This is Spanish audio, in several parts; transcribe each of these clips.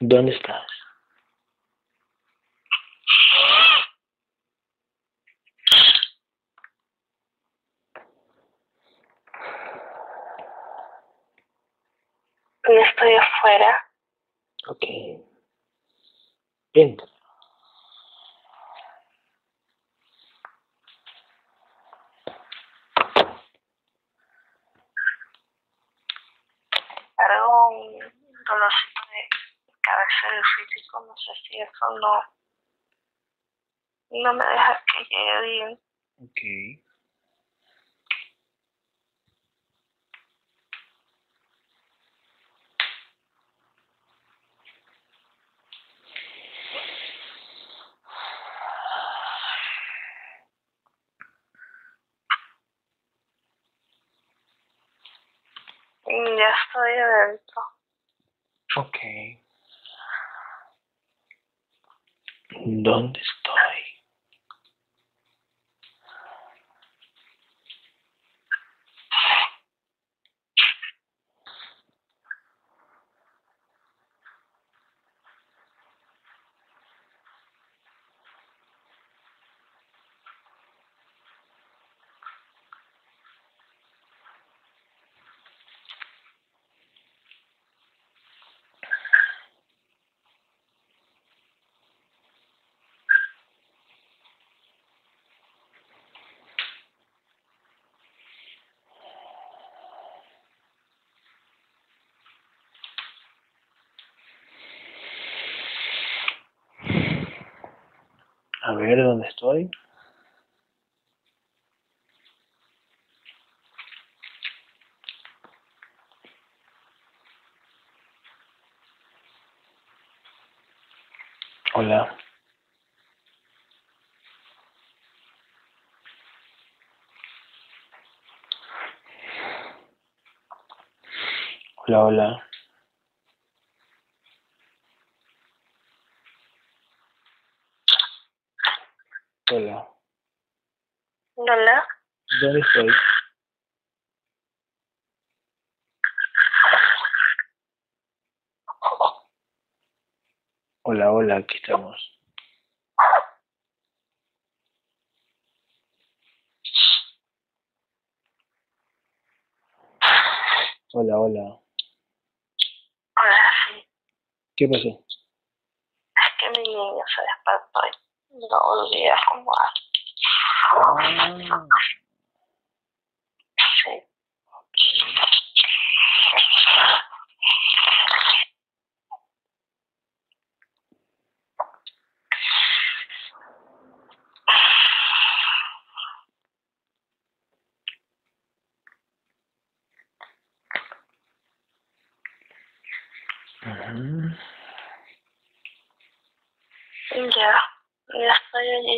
¿Dónde estás? Yo estoy afuera. Ok. Entra. Cargo un dolorcito de físico. No sé si eso no, no me deja que llegue bien. Ok. Ya estoy adentro. Ok. ¿Dónde estoy? A ver, ¿dónde estoy? Hola. Hola, hola. Hola. Hola. ¿Dónde estoy? Hola, hola, aquí estamos. Hola, hola. Hola, sí. ¿Qué pasó? Es que mi niño se despertó no volví a. Ah, Sí.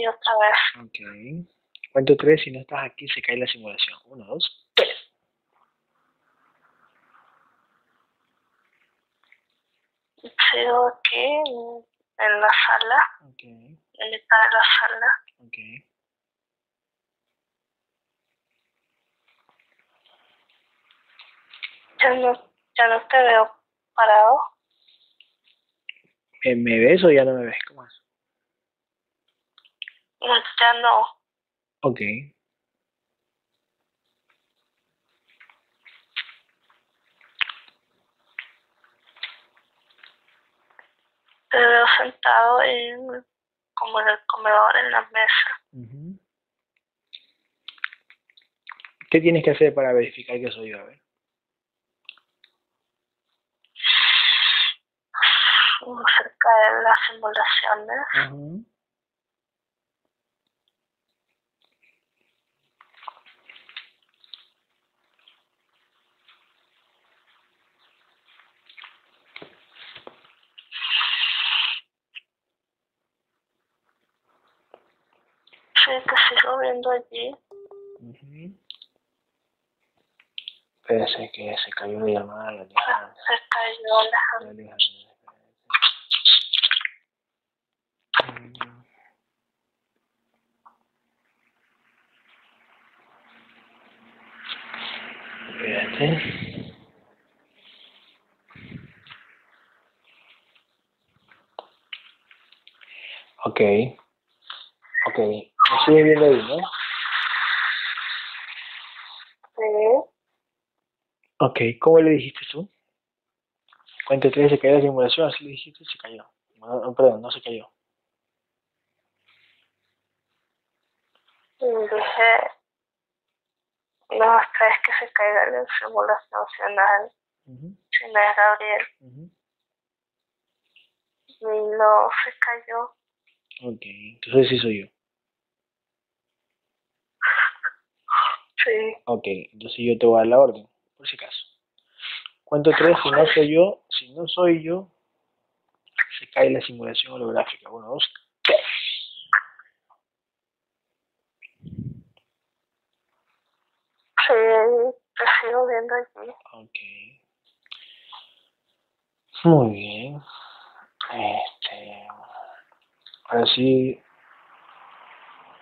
Otra vez. Ok. Cuento tres, si no estás aquí se cae la simulación. Uno, dos, tres. Sigo aquí en, la sala, Ok, en mitad de la sala. ok. Ya no, ya no te veo parado. ¿Me, me ves o ya no me ves? ¿Cómo es? Ya no. Ok. Te veo sentado en, como en el comedor, en la mesa. ¿Qué tienes que hacer para verificar que soy yo? A ver. cerca de las simulaciones. Ujú. Sí, que sigo viendo allí. Ujú. Espérese que se cayó la llamada. Alejandra. Se cayó Alejandro. Alejandra. Sí. Ok. Ok. Me sigue viendo ahí, ¿no? Sí. Ok. ¿Cómo le dijiste tú? Cuenta tres se cayó la simulación, así le dijiste, se cayó. No, no, perdón, no se cayó. Y dije, no, esta vez que se caiga la simulación nacional, Ujú, si no es Gabriel, y no se cayó. Ok. Entonces sí soy yo. Sí. Ok. Entonces yo te voy a dar la orden, por si acaso. Cuento tres, si no soy yo, si no soy yo, se cae la simulación holográfica. Uno, dos, tres. Sí, te sigo viendo aquí. Ok. Muy bien. Este. Ahora sí.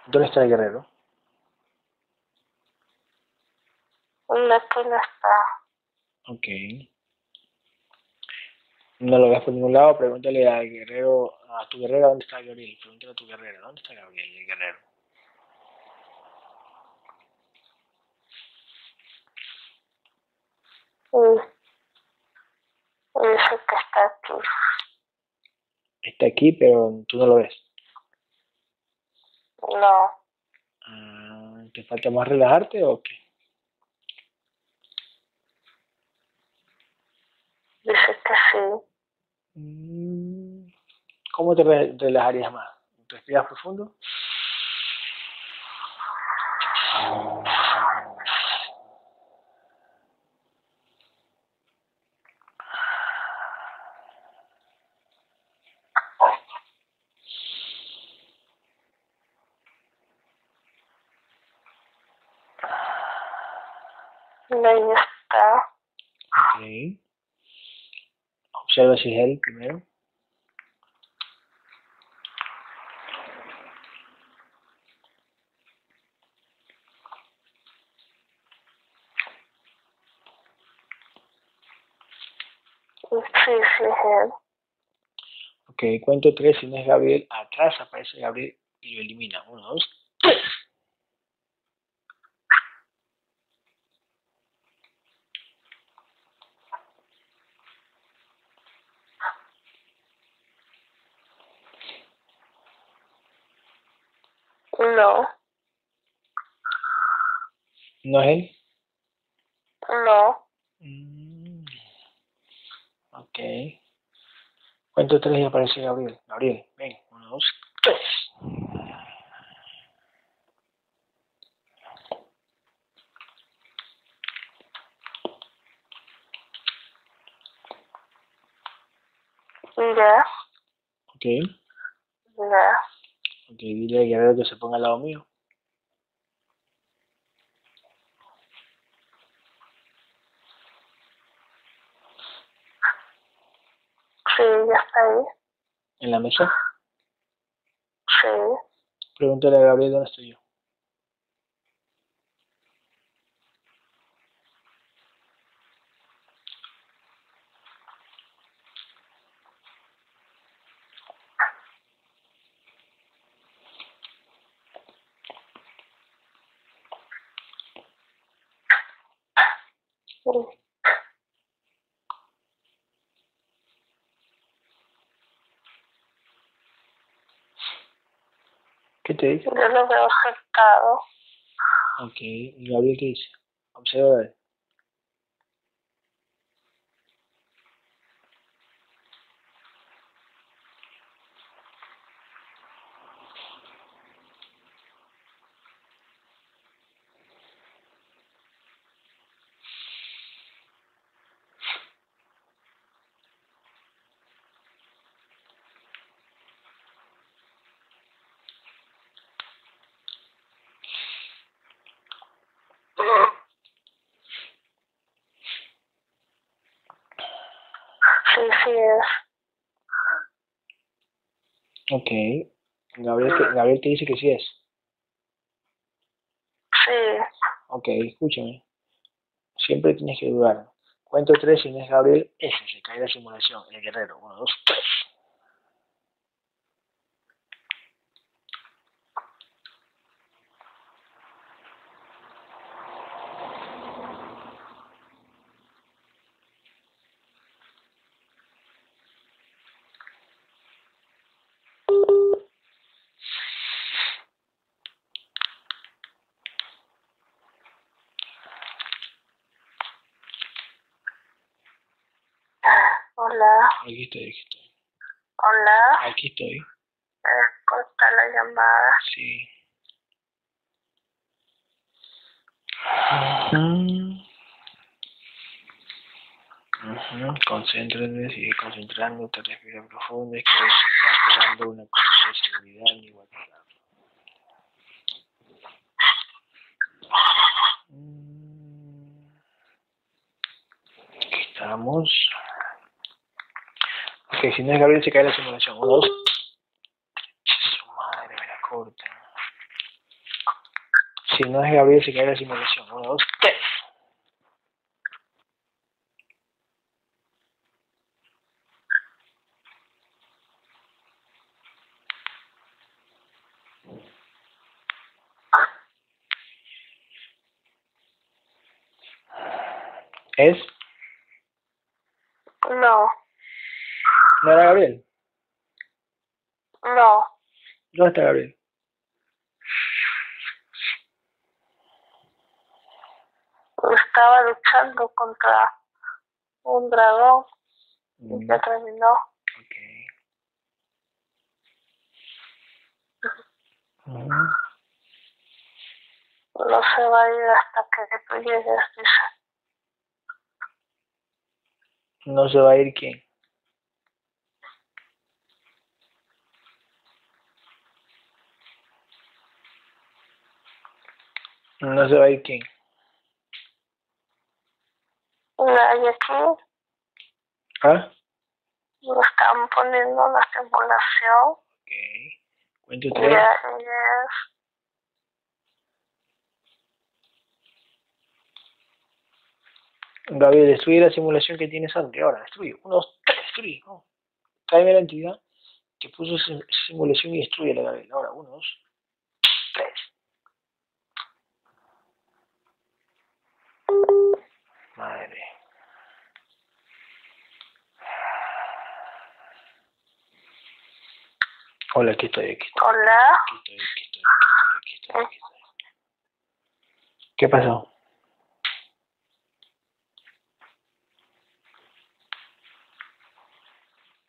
¿Dónde está el guerrero? No, aquí no está. Ok. No lo ves por ningún lado, pregúntale al guerrero, a tu guerrera dónde está Gabriel. Pregúntale a tu guerrera, ¿dónde está Gabriel, el guerrero? Dice que está aquí. Está aquí, pero tú no lo ves. No, Ah, ¿Te falta más relajarte o qué? Que sí. Mm, ¿Cómo te re- relajarías más? ¿Respiras profundo? Ahí está. Ok. Observa si es él primero. Ok, cuento tres, si no es Gabriel, atrás aparece Gabriel y lo elimina. Uno, dos, tres. No, ¿No es él? no. Mm, Ok. Cuento tres y aparece Gabriel. Gabriel, ven. Uno, dos, tres. Ya, Ok. ya. Ok, dile al guerrero que se ponga al lado mío. Sí, ya está ahí. En la mesa. Sí. Pregúntale a Gabriel dónde estoy yo. sí. Yo lo veo sentado. Ok. ¿Y Gabriel qué dice? Observa a él. Sí, sí es. Ok. Gabriel, te dice que sí es. Sí, Ok, escúchame. Siempre tienes que dudar. Cuento tres, si no es Gabriel, ese se cae la simulación, el guerrero. Uno, dos, tres. Hola, Aquí estoy, aquí estoy. hola, Aquí estoy. eh, corta la llamada. Sí. Ujú. Ujú. Concéntrate, sigue concentrándote, respira profundo, es que se está esperando una cosa de seguridad ni WhatsApp. Mm. Aquí estamos. Ok, si no es Gabriel se cae la simulación. Uno, dos. Su madre me la corta. Si no es Gabriel se cae la simulación. Uno, dos, tres. ¿Es? No, ¿No era Gabriel? no, ¿Dónde está Gabriel? estaba luchando contra un dragón y Mm, ya terminó. No se va a ir hasta que tú llegues, dice. No se va a ir quién. No se va a ir quién. Nadie aquí ¿Ah? me están poniendo una simulación Ok. Cuento tres. Gabriel, destruye la simulación que tienes antes. Ahora, destruye. Uno, dos, tres, destruye. Vamos. Tráeme la entidad que puso simulación y destruye la Gabriel. Ahora, uno, dos, tres. Madre. Hola, aquí estoy, aquí estoy, hola, aquí estoy, aquí estoy, aquí estoy, aquí estoy. ¿Qué pasó?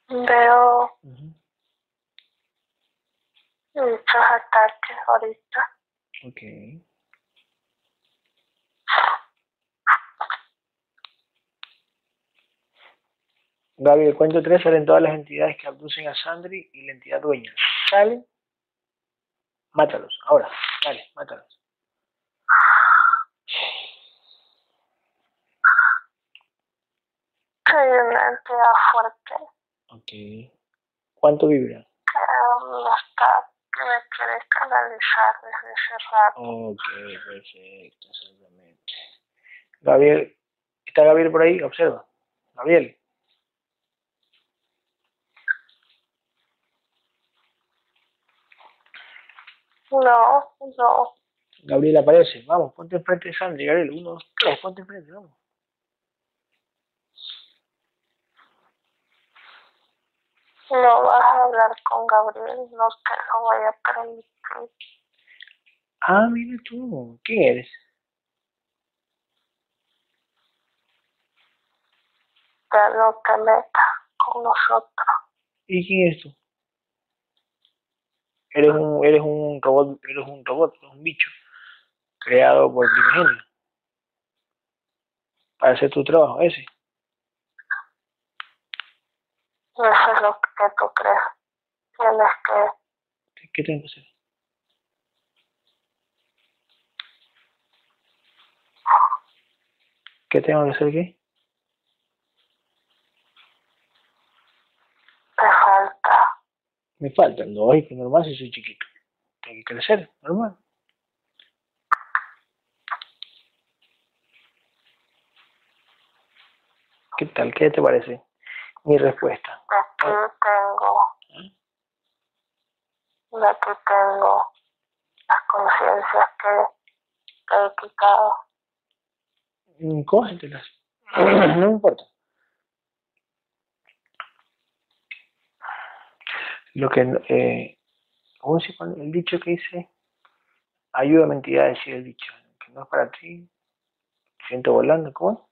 veo Ujú. muchos ataques ahorita. Ok. Gabriel, cuento tres, salen todas las entidades que abducen a Sandri y la entidad dueña. ¿Salen? Mátalos, ahora. Dale, mátalos. Hay una entidad fuerte Ok. ¿Cuánto vibra? me está, que me quiere canalizar desde hace rato. Ok, perfecto, exactamente. Gabriel, ¿está Gabriel por ahí? Observa. Gabriel. No, no, Gabriel aparece. Vamos, ponte enfrente de Gabriel. Uno, dos, tres, ponte enfrente, vamos. no vas a hablar con Gabriel, no te lo voy a permitir. Ah, mira tú. ¿Quién eres? Que no te metas con nosotros. ¿Y quién eres tú? Eres un, eres un robot, eres un robot, un bicho, creado por Primigenio. Para hacer tu trabajo, ese. Eso es lo que tú crees. Tienes que ¿Qué tengo que hacer? ¿Qué tengo que hacer qué? te falta. Me faltan y que normal si soy chiquito. Tengo que crecer, normal. ¿Qué tal? ¿Qué te parece? Mi respuesta. Aquí tengo. Y aquí tengo las conciencias que, que he quitado. Mm, Cógetelas. no me importa. Lo que, eh, ¿cómo se pone el dicho que dice? Ayúdame entidad a decir el dicho. Que no es para ti. Siento volando, ¿cómo?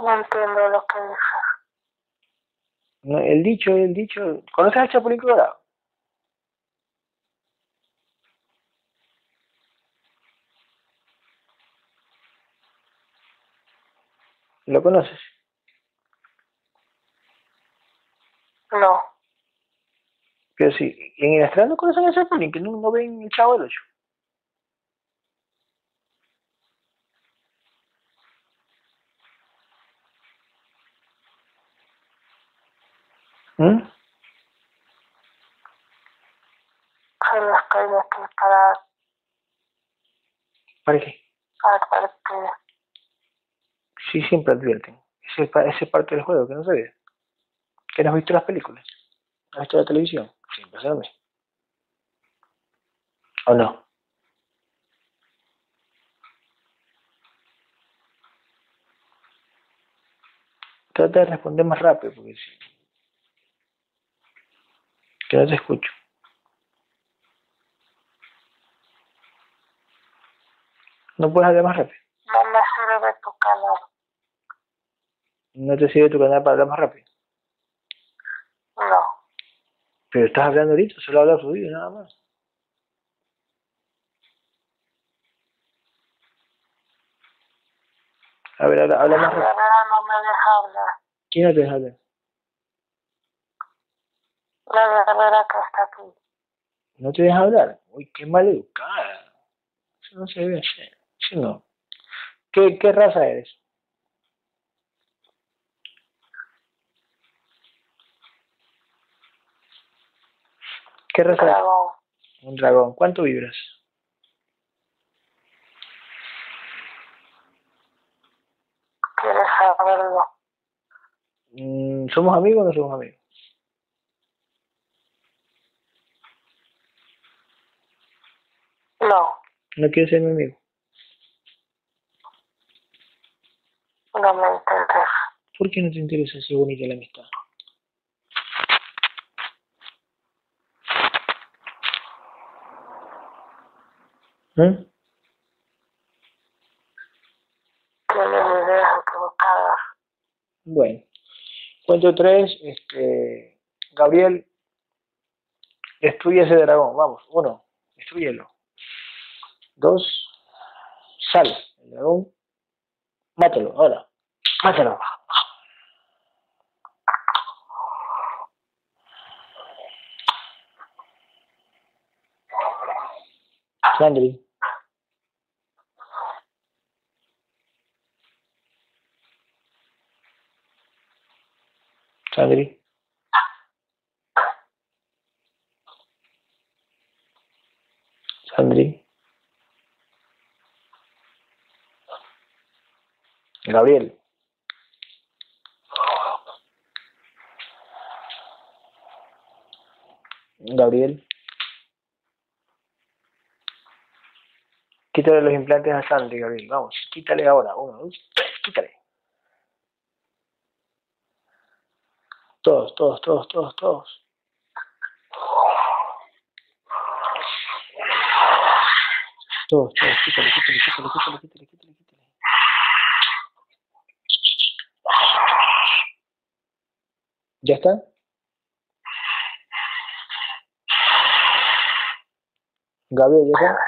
No entiendo lo que dices. No, el dicho, el dicho. ¿Conoces al Chapulín Colorado? ¿Lo conoces? No. Pero sí, en el astral no conocen al Chapulín, que no, no ven el Chavo del Ocho. ¿Mm? Solo estoy aquí para ¿Para qué? advertir. Sí, siempre advierten. Ese ese es parte del juego, que no sabía. ¿Que no has visto las películas? ¿Has visto la televisión? Se lo mismo. ¿O no? Trata de responder más rápido, porque si... Que no te escucho. ¿No puedes hablar más rápido? No me sirve tu canal. ¿No te sirve tu canal para hablar más rápido? No. Pero estás hablando ahorita, solo habla fluido, nada más. A ver, habla, habla La más no me deja hablar. ¿Quién no te deja hablar? La verdad que está aquí. ¿No te deja hablar? Uy, qué mal educada. Eso no se debe hacer. Eso no. ¿Qué, qué raza eres? ¿Qué raza? Dragón. Un dragón. ¿Cuánto vibras? ¿Quieres saberlo? Mm, ¿Somos amigos o no somos amigos? No. ¿No quieres ser mi amigo? No me interesa. ¿Por qué no te interesa si bonita la amistad? ¿Eh? Tienes ideas equivocadas. Bueno, cuento tres, este, Gabriel, destruye ese dragón, vamos, uno, destruyelo. Dos, sal, el dragón, mátalo, ahora, mátalo. Sandri. Sandri. Gabriel. Gabriel. Quítale los implantes a Sandri, Gabriel. Vamos, quítale ahora. Uno, dos, tres, quítale. Todos, todos, todos, todos, todos. Todos, todos, quítale, quítale, quítale, quítale, quítale, quítale, quítale. ¿Ya está? Gabriel, ¿ya está?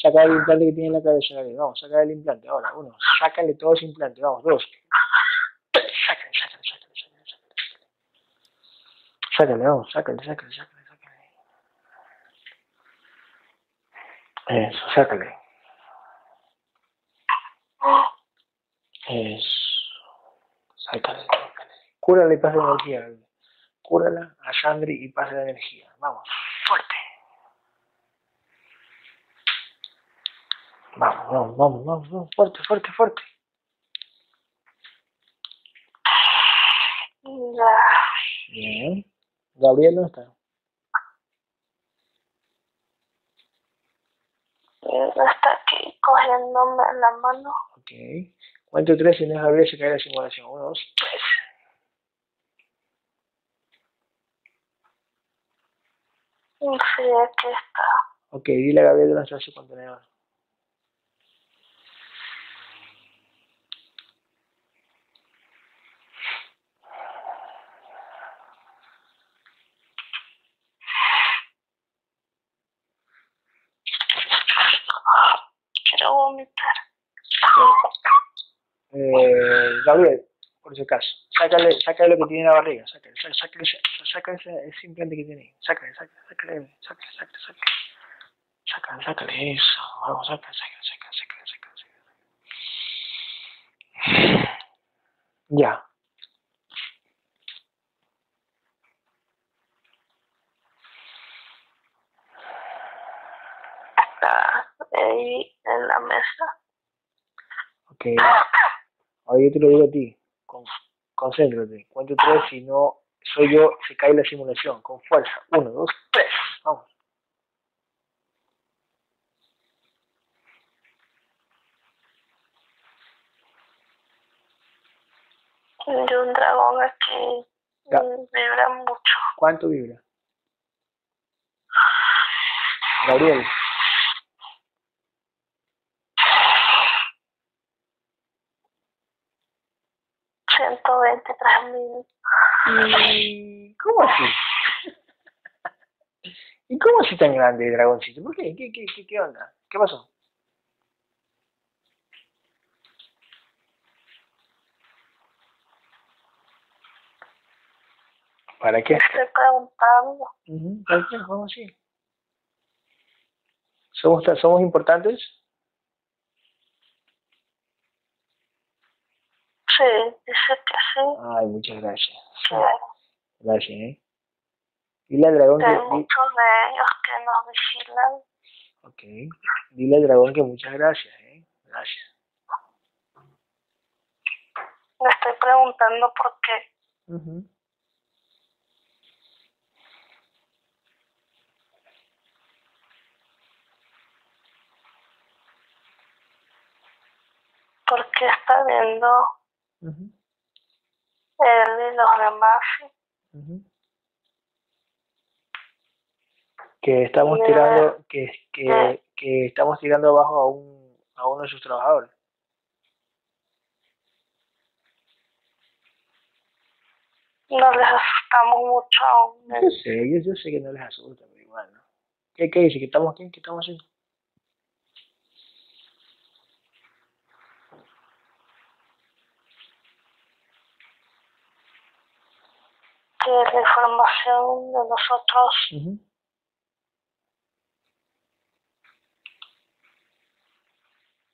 Saca el implante que tiene en la cabeza, Gabriel. Vamos, saca el implante. Ahora, uno. Sácale todo ese implante. Vamos, dos. Sácale, sácale, sácale, sácale, sácale. Sácale, vamos, sácale, sácale, sácale, sácale. Eso, sácale. Eso. Sácale, sácale. Cúrala y pasa la energía. Cúrala a Sandri y pasa la energía. Vamos, fuerte. Vamos, vamos, vamos, vamos, vamos. Fuerte, fuerte, fuerte. Bien. Gabriel, ¿dónde está? Está aquí cogiéndome la mano. Ok. Cuento tres y no es Gabriel, se cae la simulación. Uno, dos, tres. Sí, aquí está. Ok, dile a Gabriel de lanzar su contenedor. Quiero vomitar. Eh, Gabriel, por si acaso, sácale, sácale lo que tiene en la barriga, sácale, sácale, sácale, sácale ese, implante que tiene sácale, sácale, sácale, sácale, sácale, sácale, sácale, sácale eso, vamos, sácale, sácale, sácale, sácale, sácale, sácale. Ya. Está ahí en la mesa. Ok. Ahora yo te lo digo a ti. Con, concéntrate. Cuento tres, si no soy yo, se cae la simulación. Con fuerza. Uno, dos, tres. Vamos. De un dragón aquí Ya. vibra mucho. ¿Cuánto vibra? Gabriel. Ciento veintitrés mil. ¿Y cómo así? ¿Y cómo así tan grande el dragoncito? ¿Por qué? ¿Qué, qué, qué, qué onda? ¿Qué pasó? ¿Para qué? Estoy preguntando. ¿Para qué? ¿Cómo así? ¿Somos, tan- ¿Somos importantes? Sí, dice que sí. Ay, muchas gracias. Sí. Gracias, ¿eh? Dile al dragón Que hay que... muchos de ellos que nos vigilan. Ok. Dile al dragón que muchas gracias, ¿eh? Gracias. Me estoy preguntando por qué. Ujú. ¿Por qué está viendo Demás? Ujú. Que estamos tirando, que, que, que estamos tirando abajo a un, a uno de sus trabajadores. No les asustamos mucho aún. Yo sé, yo, yo sé que no les asusta, pero igual, ¿no? ¿Qué, qué dice? ¿Que estamos aquí? ¿Qué estamos haciendo? Que la información de nosotros Ujú.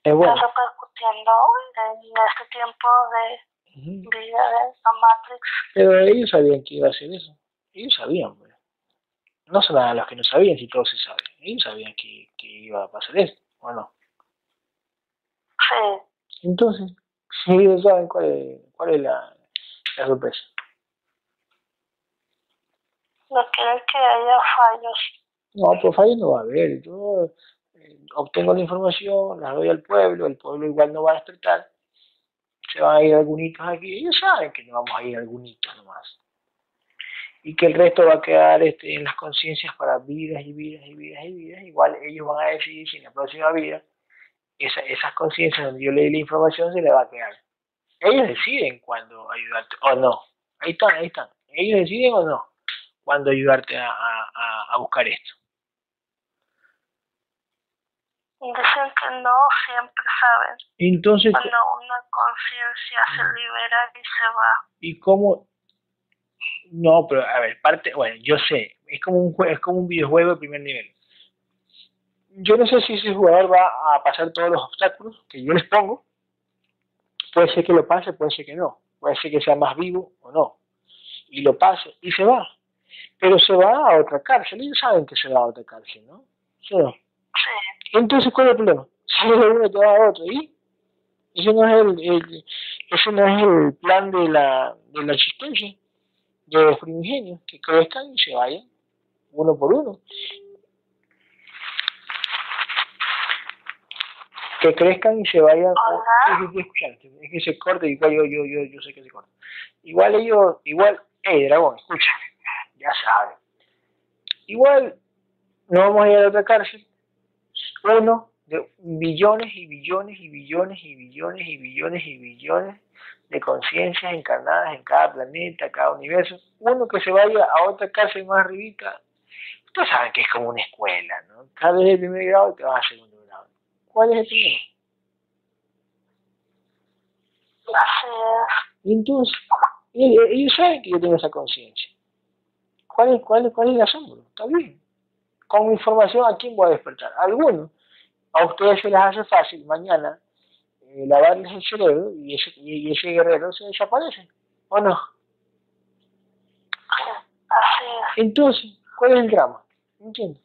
Es bueno. está repercutiendo en este tiempo de vida de la Matrix. Pero ellos sabían que iba a hacer eso. Ellos sabían, pues. No son los que no sabían, si todo se sabe. Ellos sabían que, que iba a pasar eso, ¿o no? Sí, Entonces, si ellos saben cuál es, cuál es la, la sorpresa. No quieren que haya fallos. No, por fallo no va a haber. Yo eh, obtengo la información, la doy al pueblo, el pueblo igual no va a despertar. Se van a ir algunitos aquí. Ellos saben que no vamos a ir algunitos nomás. Y que el resto va a quedar este, en las conciencias para vidas y vidas y vidas y vidas. Igual ellos van a decidir si en la próxima vida esa, esas conciencias donde yo leí la información se le va a quedar. Ellos deciden cuándo ayudarte o no. Ahí están, ahí están. Ellos deciden o no cuándo ayudarte a, a, a- buscar esto. Dicen que no siempre saben. Entonces, Cuando una conciencia se libera y se va. ¿y cómo? No, pero a ver, parte, bueno, yo sé, es como un es como un videojuego de primer nivel. Yo no sé si ese jugador va a pasar todos los obstáculos que yo les pongo. Puede ser que lo pase, puede ser que no. Puede ser que sea más vivo o no. Y lo pase y se va. Pero se va a otra cárcel. Ellos saben que se va a otra cárcel, ¿no? ¿Sí o no? Sí, Entonces, ¿cuál es el problema? Sale de uno y va a otro. ¿Y? Ese no es el, el, ese no es el plan de la, de la existencia de los primigenios, que crezcan y se vayan uno por uno. Que crezcan y se vayan. Hola. Es que, se corta y igual yo, yo, yo, yo sé que se corta. Igual ellos, igual, hey dragón, escucha, ya sabes. Igual no vamos a ir a otra cárcel. Uno de billones y billones y billones y billones y billones y billones de conciencias encarnadas en cada planeta, cada universo. Uno que se vaya a otra cárcel más arribita, ustedes saben que es como una escuela, ¿no? Cada vez el primer grado te vas a segundo grado. ¿Cuál es el es. Y entonces, ellos saben que yo tengo esa conciencia. ¿Cuál es, cuál, es, ¿Cuál es el asombro? Está bien. Con mi información, ¿a quién voy a despertar? A algunos. A ustedes se les hace fácil mañana eh, lavarles el cerebro y ese, y ese guerrero se desaparece. ¿O no? Entonces, ¿cuál es el drama? ¿Me entiendes?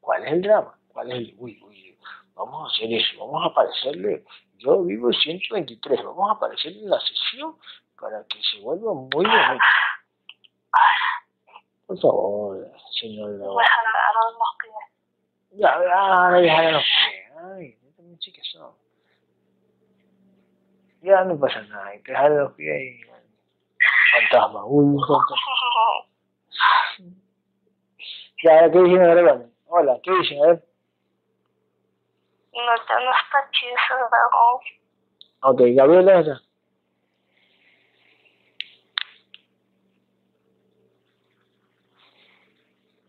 ¿Cuál es el drama? ¿Cuál es el... Uy, uy, vamos a hacer eso, vamos a aparecerle... Yo vivo en 123, vamos a aparecer en la sesión para que se vuelva muy bonito. Por favor, señor jalaron los pies. Ya, ya, no dejar los pies. Ay, yo también que son. Ya no pasa nada, te jalan los pies y... Fantasma, un fantasma. Ya, ¿qué dicen dragones? Hola, ¿qué dicen? A ver. No, no está chido ese dragón. Ok, Gabriel, ¿dónde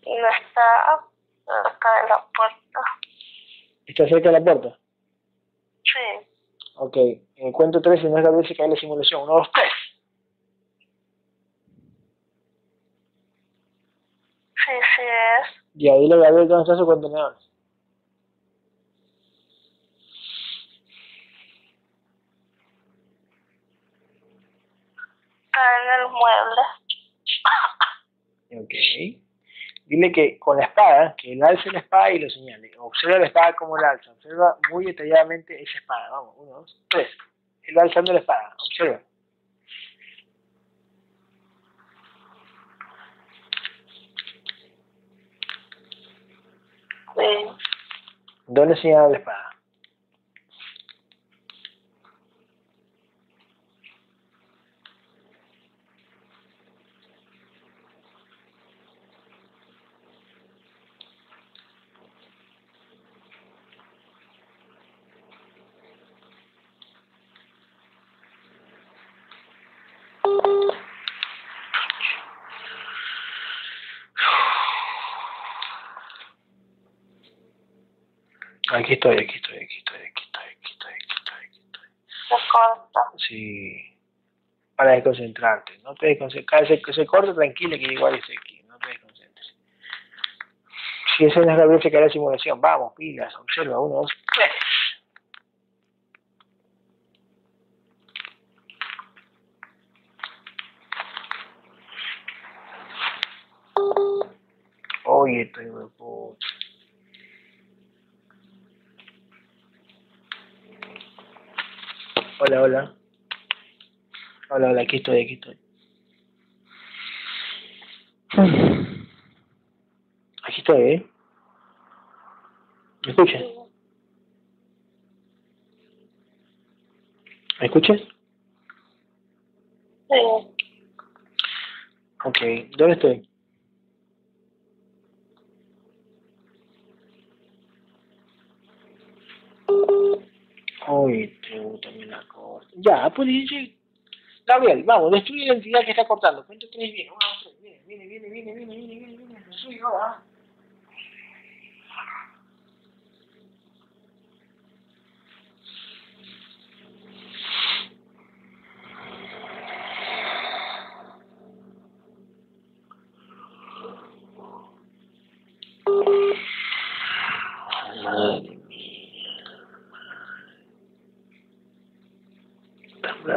Y no está cerca de la puerta. ¿Está cerca de la puerta? Sí. Ok, en el cuento 3, si no es Gabriel, se cae la simulación. Uno, dos, tres. Sí, sí es. Ya, dile a Gabriel dónde está su contenedor. Está en el mueble. Ok. Dile que con la espada, que él alce la espada y lo señale. Observa la espada como la alza. Observa muy detalladamente esa espada. Vamos, uno, dos, tres. Él va alzando la espada. Observa. ¿Dónde señala la espada? Aquí estoy, aquí estoy, aquí estoy, aquí estoy, aquí estoy, aquí estoy, aquí estoy. Se corta. Sí. Para desconcentrarte. No te desconcentres. Se, se corta tranquila que igual estoy aquí. No te desconcentres. Si no es Gabriel, se cae la simulación. Vamos, pilas. Observa. Uno, dos, tres. Oye, estoy de puta. Hola, hola. Hola, aquí estoy, aquí estoy. Aquí estoy, ¿eh? ¿Me escuchas? ¿Me escuchas? Sí. Ok, ¿dónde estoy? Uy, te gusta también la. Ya, pues dice. Gabriel, vamos, destruye la entidad que está cortando. Cuento tres bien. Uno, dos, tres. Viene, viene, viene, viene, viene, viene, viene, viene. Lo suyo ahora. Madre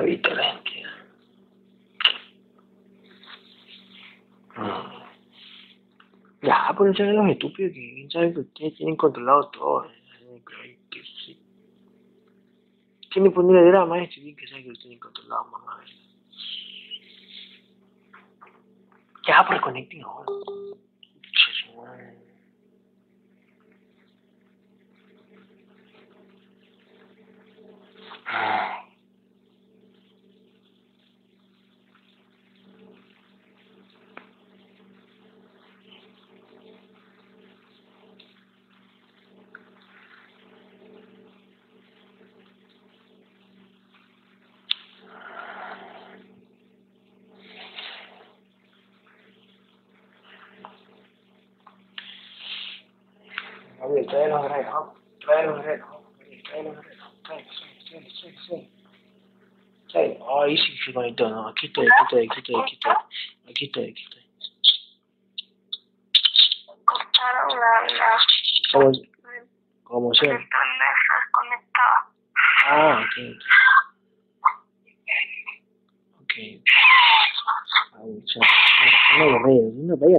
La entidad. Mm. Ya, pues no sean los estúpidos que quién sabe que ustedes tienen controlado todo. Ay, que sí. Tiene que ponerle drama a este, bien que sabe que lo tienen controlado, mamá. Ya, por conecting ahora. Ah. Gabriel, vamos. Trae vamos. Gabriel, trae los guerreros. Trae, trae, trae, trae, trae. Ahí sí se conectó, no. Aquí estoy, aquí estoy, aquí estoy, aquí estoy. Aquí estoy, aquí estoy. Cortaron la, la, Como, se desconectaba. Ah, ok, ok. Ay, ya. Una guerrera. Una guerrera,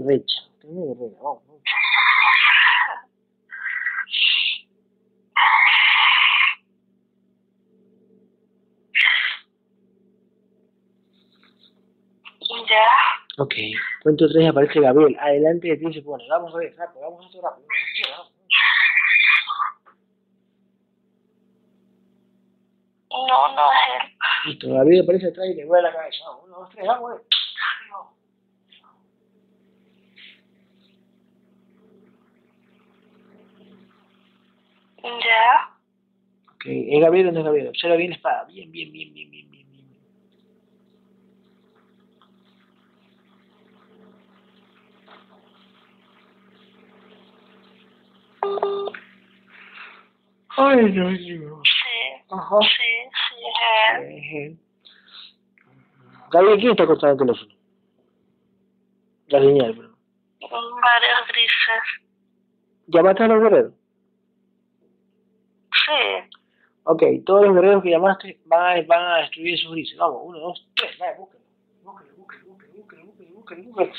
vamos, vamos. Ok. Cuento tres aparece Gabriel. Adelante de ti se pone. Vamos a ver, rápido, vamos a hacer rápido. Vamos. No, no es él. Listo, Gabriel aparece atrás y le vuela la cabeza. Uno, dos, tres, vamos. eh. Ya. Ok, ¿es Gabriel o no es Gabriel? Observa bien la espada. Bien, bien, bien, bien, bien, bien, bien. Ay, Dios mío. Sí, Ajá. sí, sí, es él. Eh, Gabriel, ¿quién está acostado en el teléfono? La señal, bro. Varios grises. ¿Llamaste a los guerreros? Sí. Ok, todos los guerreros que llamaste van a, van a destruir esos grises. Vamos, uno, dos, tres, dale, búsquelo, búsquelo, búsquelo, búsquelo, búsquelo.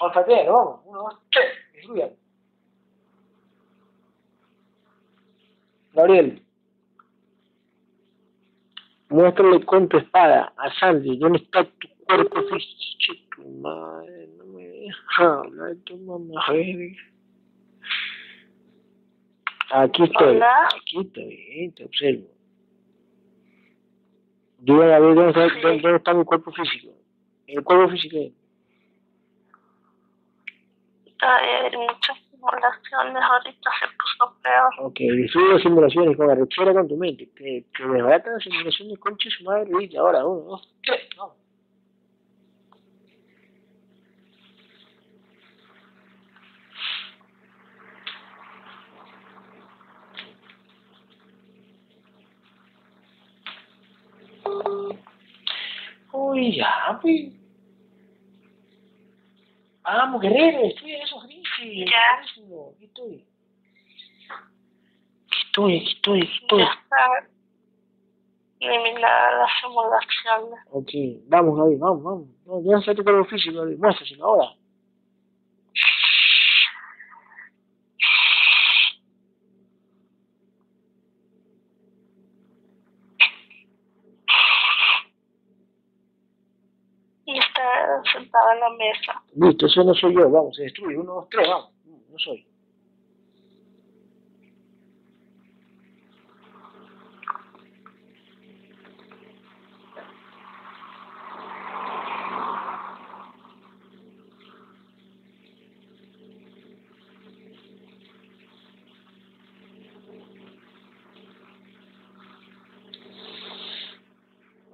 Olfatealo, vamos, uno, dos, tres, destruyan. Gabriel, muéstrale con tu espada a Sandy dónde está tu cuerpo físico. Tu madre, no me deja hablar, tu mamá. Aquí estoy, Hola. aquí estoy, eh, te observo. Dígame a ver dónde está, Sí. dónde, está mi cuerpo físico. El cuerpo físico es. Hay muchas simulaciones, ahorita se puso peor. Ok, destruye las simulaciones con arrechera con tu mente. Que, que desbarata las simulaciones concha de su madre ahorita. Ahora, uno, dos, tres, vamos. Uy, ya, pues. Vamos, guerrero, destruye esos grises. Estoy, aquí estoy. Ya está eliminada las simulaciones. Ok, vamos, Gaby, vamos, vamos. No, ya sé tu cuerpo físico, Gaby. Muéstraselo ahora. Y está sentada en la mesa. Listo, eso no soy yo. Vamos, se destruye. Uno, dos, tres, vamos. No, soy.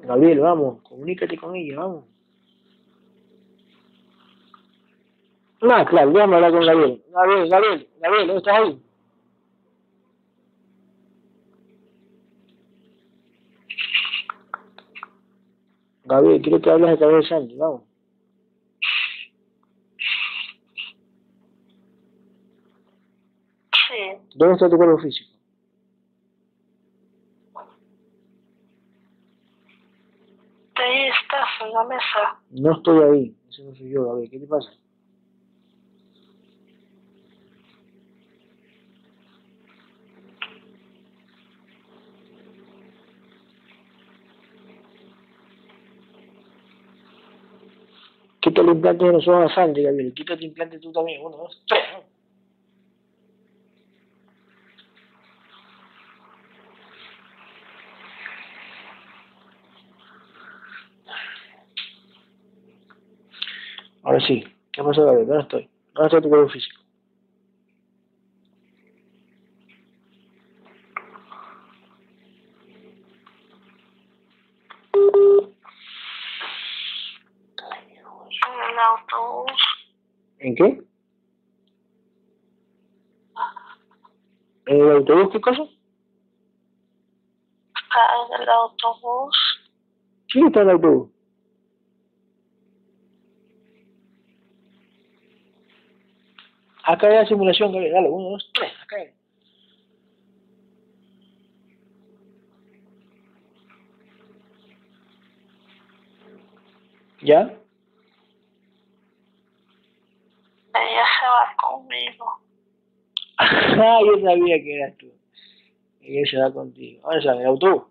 Gabriel, vamos, comunícate con ella, vamos. Ah, claro, déjame hablar con Gabriel. Gabriel, Gabriel, Gabriel, ¿dónde estás ahí? Gabriel, quiero que hables de Gabriel Sandy, vamos. Sí. ¿Dónde está tu cuerpo físico? Ahí estás en la mesa. No estoy ahí. Ese no soy yo, Gabriel. ¿Qué te pasa? Quita el implante de nosotros a Sandy, Gabriel. Quita el implante tú también. Uno, dos, tres. Ahora sí. ¿Qué pasó, Gabriel? ¿Dónde estoy? ¿Dónde está tu cuerpo físico? En el autobús. ¿En qué? ¿En el autobús qué cosa? Está en el autobús. ¿Quién está en el autobús? Acá hay la simulación, Gabriel. Dale, uno, dos, tres. Acá hay. ¿Ya? Ella se va conmigo. Ah, yo sabía que eras tú. Él se va contigo. ¿Dónde está? ¿En el autobús?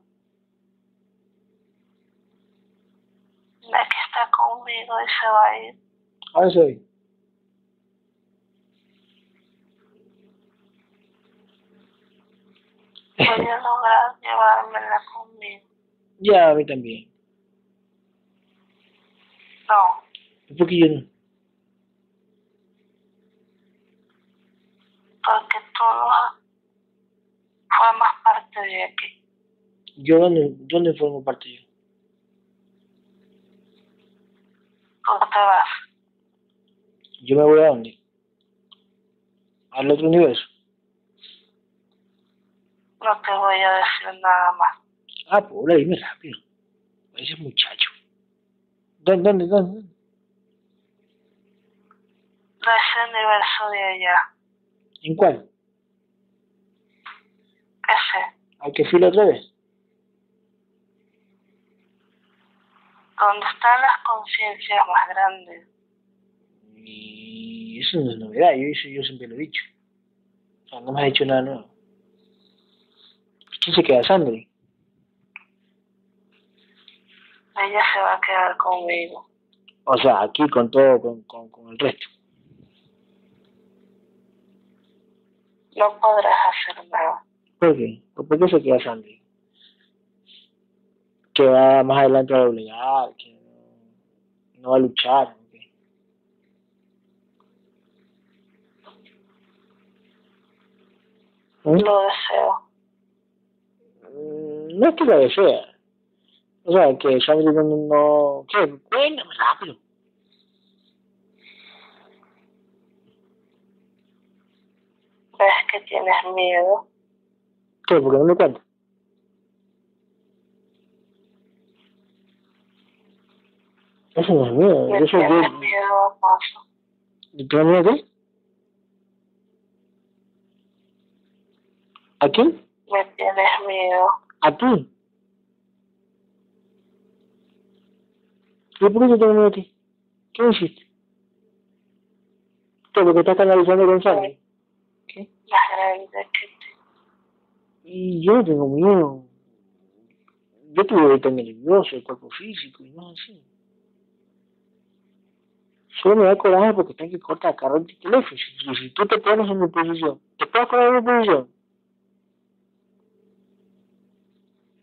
La que está conmigo y se va a ir. ¿Dónde soy? Voy a lograr llevármela conmigo. Ya, a mí también. No, Un poquillo no. Porque todo fue más parte de aquí. ¿Yo dónde, dónde formo parte yo? Tú te vas. ¿Yo me voy a dónde? ¿Al otro universo? No te voy a decir nada más. Ah, ahora dime rápido. Ese muchacho. ¿Dónde, dónde, dónde? De ese universo de allá. ¿En cuál? Ese. ¿Al que fui la otra vez? Donde están las conciencias más grandes. Y eso no es novedad, yo, eso yo siempre lo he dicho. O sea, no me has dicho nada nuevo. ¿Quién se queda, Sandri? Ella se va a quedar conmigo. O sea, aquí con todo, con, con, con el resto. No podrás hacer nada. ¿Por qué? ¿Por qué se queda Sandy? Que va más adelante a doblegar, que no, va a luchar. ¿ok? ¿Mm? Lo deseo. Mm, No es que lo desea. O sea, que Sandy no... no ¿Qué? Cuéntame rápido. Ves que tienes miedo. ¿Qué? ¿Por qué no me cuentas? Eso no es mío. Me soy tienes yo. miedo a paso. ¿Y tú no qué? ¿A quién? Me tienes miedo. ¿A ti? ¿Y por qué yo tengo miedo a ti? ¿Qué hiciste? ¿Qué? ¿Porque estás canalizando con Sandy? Y yo no tengo miedo. Yo tuve que estar nervioso, el cuerpo físico, y no así. Solo me da coraje porque tengo que cortar carro el teléfono. Si, si tú te pones en mi posición, ¿te puedes poner en mi posición?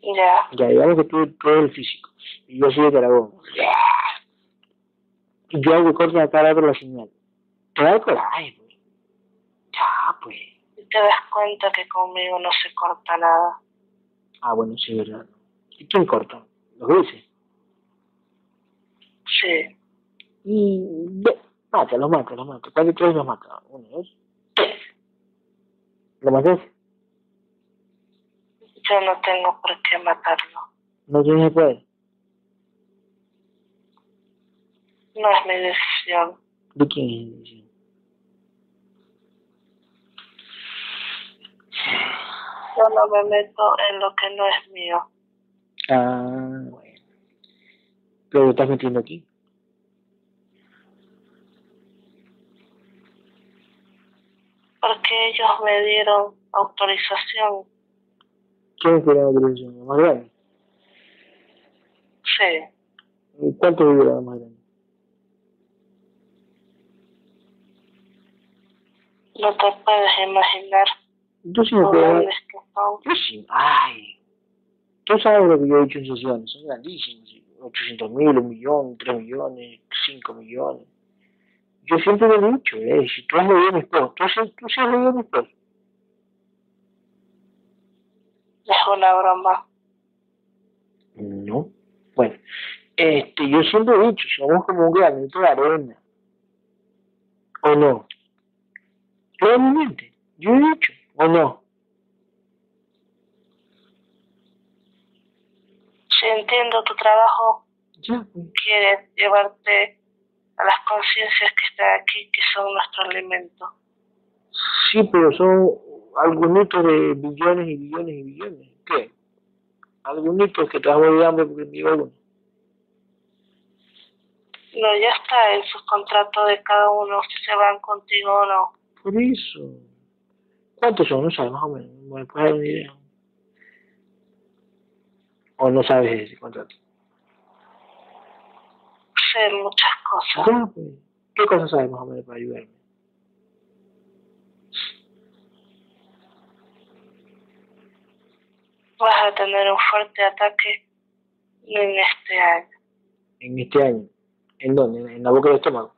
Ya. Ya, digamos que tú eres el físico. Y yo soy el dragón. Y yo hago corto la cara por la señal. Te da coraje, pues. Ya, pues. Te das cuenta que conmigo no se corta nada. Ah, bueno, sí, verdad. ¿Y quién corta? Los grises. Sí. Y ve, mata, los mata, los mata. ¿Cuál de todos los mata? Uno, dos, tres. ¿Lo matas? Yo no tengo por qué matarlo. No tienes poder. No es mi decisión. ¿De quién es? Yo no me meto en lo que no es mío. Ah, bueno. ¿Pero lo estás metiendo aquí? Porque ellos me dieron autorización. ¿Quién te dio autorización? ¿Más grande? Sí. ¿Cuánto dura más grande? No te puedes imaginar. Yo grandes que son. Yo sí, ay. Tú sabes lo que yo he hecho en sesiones, son grandísimos. 800 mil, un millón, 3 millones, 5 millones. Yo siempre lo he dicho, eh, si tú has leído mis posts, tú, has- tú sí has leído mis posts. Es una broma. No. Bueno, este, yo siempre he dicho, somos como un granito de arena. ¿O no? Realmente, yo he dicho, ¿o no? Si entiendo tu trabajo, Ya, pues. quiere llevarte a las conciencias que están aquí, que son nuestro alimento. Sí, pero son algunos de billones y billones y billones. ¿Qué? Algunos que te vas a morir de hambre porque me alguno. No, ya está en sus contratos de cada uno, si se van contigo o no. Por eso. ¿Cuántos son? No sabes, más o menos. ¿Me puedes dar una idea? ¿O no sabes ese contrato? Sé muchas cosas. Pues. ¿Qué cosas sabes más o menos para ayudarme? Vas a tener un fuerte ataque en este año. En este año. ¿En dónde? ¿En la boca del estómago?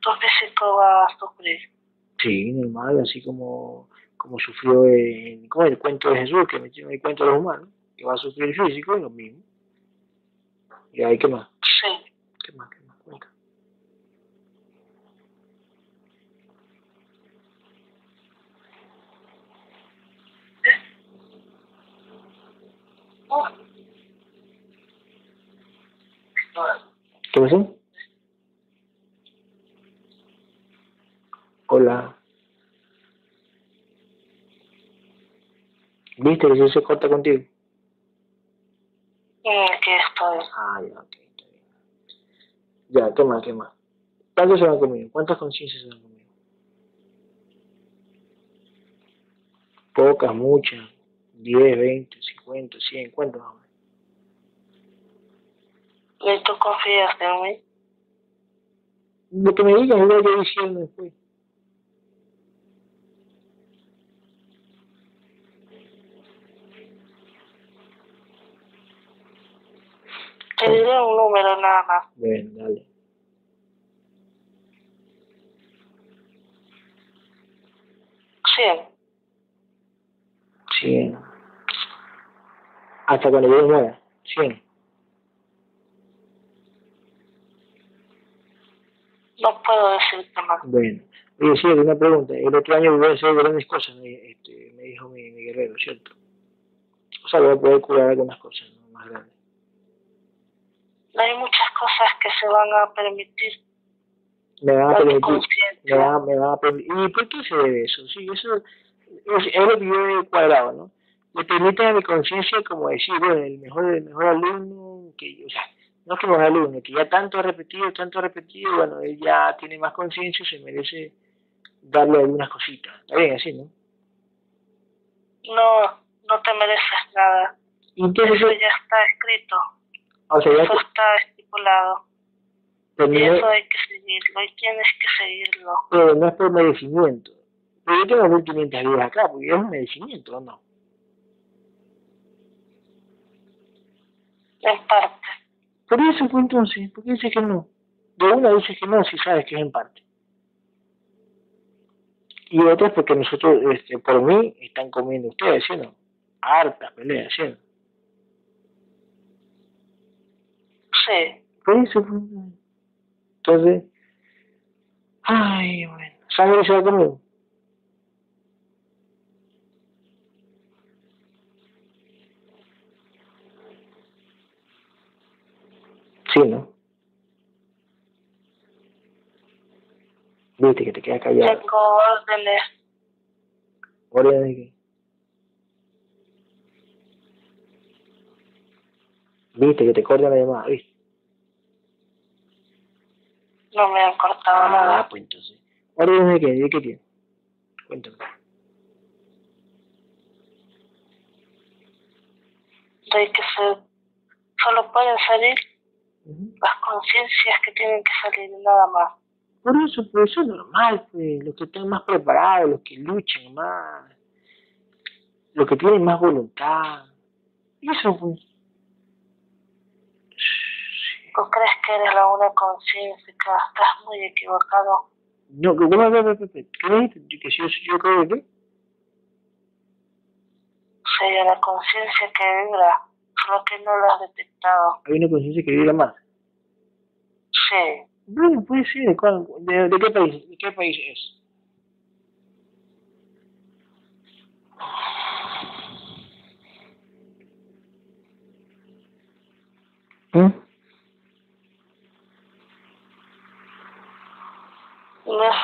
Tu físico va a sufrir. Sí, normal, así como, como sufrió en, el cuento de Jesús, que metió en el cuento de los humanos, que va a sufrir el físico, es lo mismo. Y ahí, ¿qué más? Sí. ¿Qué más? ¿Qué más? Cuenta. ¿Qué pasó? Hola. ¿Viste que se corta contigo? El que estoy. Ah, ya, ok, está bien. Ya, ¿qué más, qué más? ¿Cuántos se van conmigo? ¿Cuántas conciencias se van conmigo? Pocas, muchas, 10, 20, 50, 100, ¿cuántos más? ¿Y tú confías en mí? Lo que me digas, igual yo diciendo después. Te diré un número nada más. Bueno, dale. Cien. 100. Hasta cuando yo muera. 100. No puedo decirte más. Bueno. Oye, sí, una pregunta. El otro año voy a hacer grandes cosas, me, este, me dijo mi, mi guerrero, ¿cierto? O sea, voy a poder curar algunas cosas ¿no? más grandes. Hay muchas cosas que se van a permitir. Me van a permitir. Me van, me van a permitir. ¿Y por qué se debe eso? Sí, eso es, es lo que yo he cuadrado, ¿no? Le permite a mi conciencia como decir, bueno, el mejor, el mejor alumno, que, o sea, no es que el mejor alumno, que ya tanto ha repetido, tanto ha repetido, bueno, él ya tiene más conciencia, se merece darle algunas cositas. Está bien así, ¿no? No, no te mereces nada. Y entonces, Eso ya está escrito. O sea, ya Eso está estipulado. Y eso hay que seguirlo. Y tienes que seguirlo. pero no es por merecimiento. Pero yo tengo 1500 vidas acá, porque es un merecimiento, ¿o no? En parte. Por eso, pues entonces, ¿por qué dices que no? De una dices que no, si sabes que es en parte. Y otras porque nosotros, este, por mí, están comiendo ustedes, ¿sí o no? Harta pelea, ¿sí o no? Sí. Por eso, entonces, ay, bueno, ¿sangre se va conmigo? Sí, ¿no? Viste que te quedas callado. Tengo órdenes. ¿Orden de qué? Viste que te cortan la llamada, ¿viste? No me han cortado Ah, nada. pues entonces. ¿Orden de qué? ¿De qué tiene? Cuéntame. De que se, solo pueden salir las conciencias que tienen que salir, nada más. Por eso, pues eso es normal, pues, los que estén más preparados, los que luchan más, los que tienen más voluntad. Eso, pues. ¿Tú crees que eres la única conciencia? Estás muy equivocado. No, que no, no, no, ¿qué dijiste? Que yo, yo creo que Soy la conciencia que vibra, solo que no lo has detectado. hay una conciencia que vibra más. Sí, Bueno, puede ser, ¿de, cuál- de, de qué país, de qué país es? ¿Mm?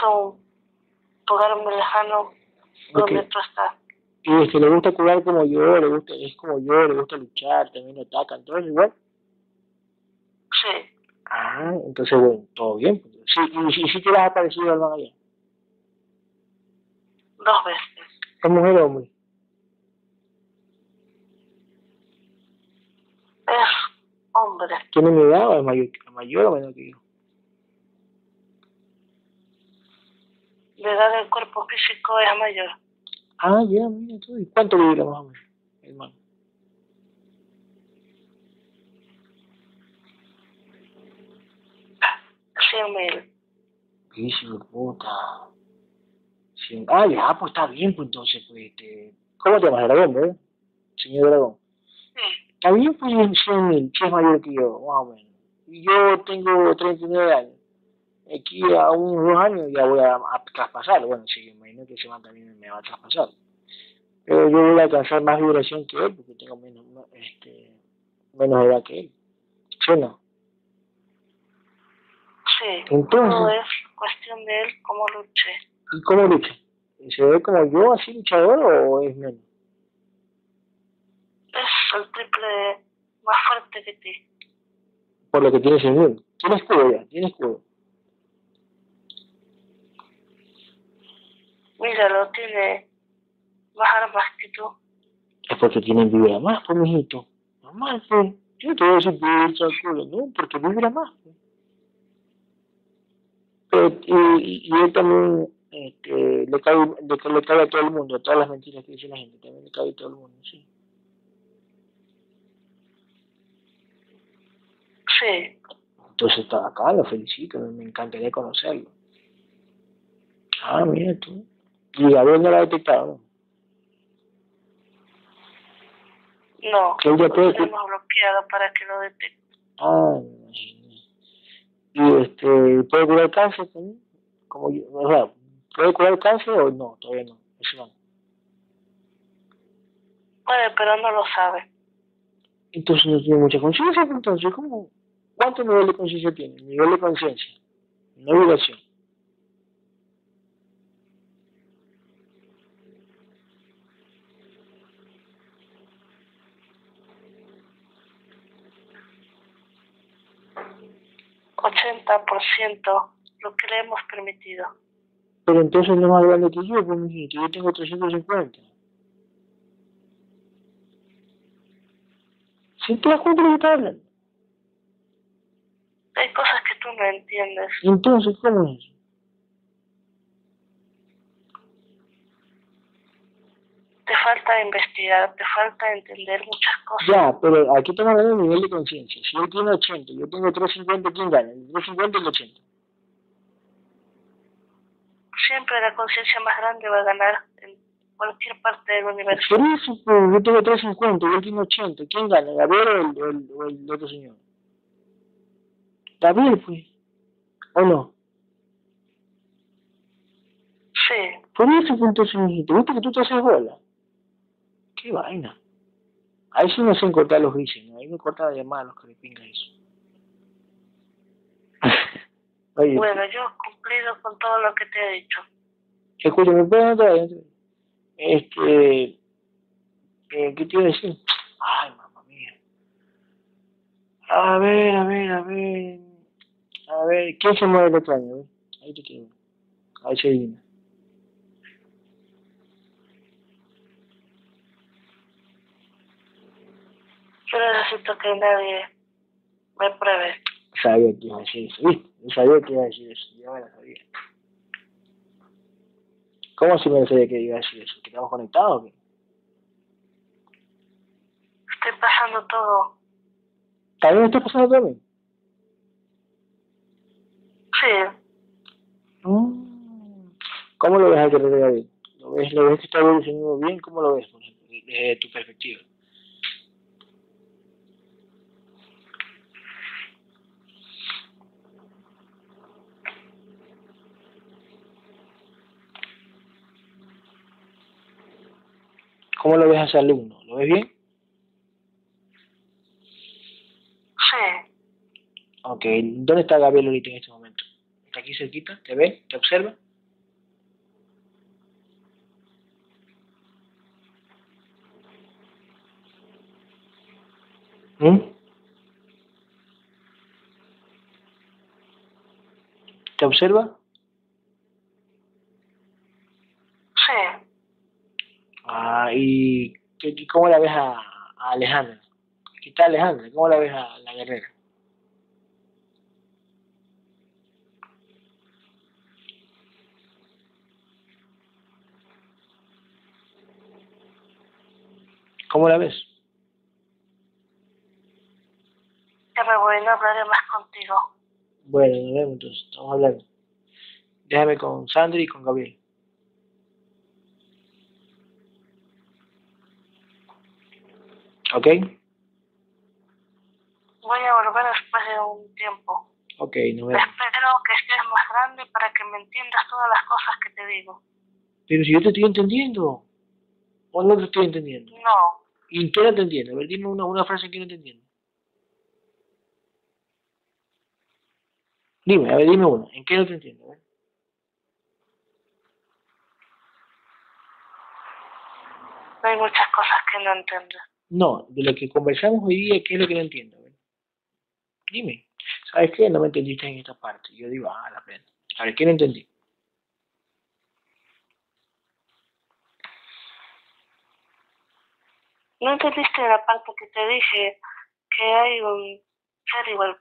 Un lugar muy lejano donde tú estás. Y es que le gusta curar como yo, le gusta, es como yo, le gusta luchar, también lo atacan, todo igual. Sí, Ah, entonces bueno, todo bien. Sí, y si, si te las ha parecido al allá. dos veces. ¿Es mujer o hombre? Es hombre. ¿Tiene mi edad o es mayor, mayor o menor que yo? La edad del cuerpo físico es mayor. Ah, ya, mira tú. ¿Y cuánto vibra más o menos, hermano? Cien mil. De puta. Sí. Ah, ya, pues está bien, pues entonces, pues, este... ¿Cómo te llamas, Dragón, verdad? Señor Dragón. Sí. Está bien, pues, en 100 mil, si es mayor que yo, más o menos. Y yo tengo 39 años. Aquí a unos dos años ya voy a, a traspasar. Bueno, sí, imagino que ese man también me va a traspasar. Pero yo voy a alcanzar más vibración que él, porque tengo menos, este, menos edad que él. ¿Sí o no? Sí. Entonces- Todo es cuestión de él, cómo luche. ¿Y cómo lucha? ¿Se ve como yo, así luchador, o es menos? Es el triple más fuerte que ti. Por lo que tienes en mí. Tiene escudo ya, tiene escudo. Míralo, tiene más armas que tú. Es porque tienen vibra más, pues, mijito. Normal, pues. Yo no te voy a decir no, porque vibra más. pues. Pero, y, y él también este, le, cae, le, le cae a todo el mundo, a todas las mentiras que dice la gente, también le cae a todo el mundo, sí. Sí. Entonces está acá, lo felicito, me encantaría conocerlo. Ah, mira tú. Y Gabriel no lo ha detectado, ¿no? Ella Lo puede- tenemos bloqueado para que lo detecte. Ah. Y este, ¿puede curar cáncer también? Como yo, o sea, ¿puede curar cáncer o no? Todavía no, eso no. Puede, pero no lo sabe. Entonces no tiene mucha conciencia, entonces, ¿cómo? ¿Cuánto nivel de conciencia tiene? Nivel de conciencia, no vibración. Ochenta por ciento lo que le hemos permitido. Pero entonces no es más grande que yo, pues, mijito, yo tengo 350. ¿Sí te das cuenta de lo que hablando? Hay cosas que tú no entiendes. Entonces, ¿cómo es falta investigar, te falta entender muchas cosas. Ya, pero aquí estamos hablando de nivel de conciencia. Si él tiene 80 y yo tengo 350, ¿quién gana? ¿El 350 o el 80? Siempre la conciencia más grande va a ganar en cualquier parte del universo. Por eso, pues, yo tengo 350 y él tiene 80. ¿Quién gana? ¿Gabriel o el, el, o el otro señor? Gabriel, pues. ¿O no? Sí, Por eso, pues, entonces, ¿viste que tú te haces bola? Qué vaina. Ahí sí no sé cortar los ¿no? Ahí me corta la llamada a los que le pingan eso. Oye, bueno, yo he cumplido con todo lo que te he dicho. escúchame, ¿puedes entrar adentro? Este, eh, ¿qué te iba a decir? Ay, mamá mía. A ver, a ver, a ver. A ver, ¿quién se mueve el otro año? A ver, Ahí te quiero. Ahí se adivina. Yo necesito que nadie me pruebe. Sabía que iba a decir eso, ¿viste? Yo sabía que iba a decir eso, ya me lo sabía. ¿Cómo si me lo sabía que iba a decir eso? ¿Que estamos conectados o qué? Estoy pasando todo. ¿También me está pasando también? Sí. Mm. ¿Cómo lo ves a Guerrero Gabriel? ¿Lo ves, ¿Lo ves que está evolucionando bien? ¿Cómo lo ves, desde tu perspectiva? ¿Cómo lo ves a ese alumno? ¿Lo ves bien? Sí. Ok, ¿dónde está Gabriel ahorita en este momento? ¿Está aquí cerquita? ¿Te ve? ¿Te observa? ¿Mm? ¿Te observa? Sí. Ah, ¿y qué- cómo la ves a, a Alejandra? Aquí está Alejandra, ¿cómo la ves a la guerrera? ¿Cómo la ves? Ya me voy, no hablaré más contigo. Bueno, nos vemos entonces, estamos hablando. Déjame con Sandra y con Gabriel. ¿Ok? Voy a volver después de un tiempo. Ok, nos vemos. Espero que estés más grande para que me entiendas todas las cosas que te digo. Pero si yo te estoy entendiendo. ¿O no te estoy entendiendo? No. ¿Y en qué no te entiendo? A ver, dime una, una frase en que no te entiendo. Dime, a ver, dime una. ¿En qué no te entiendo? Ver. Hay muchas cosas que no entiendo. No, de lo que conversamos hoy día, ¿qué es lo que no entiendo? Dime. ¿Sabes qué? No me entendiste en esta parte. Yo digo, ah, la pena. A ver, ¿qué no entendí? ¿No entendiste la parte que te dije que hay un ser igual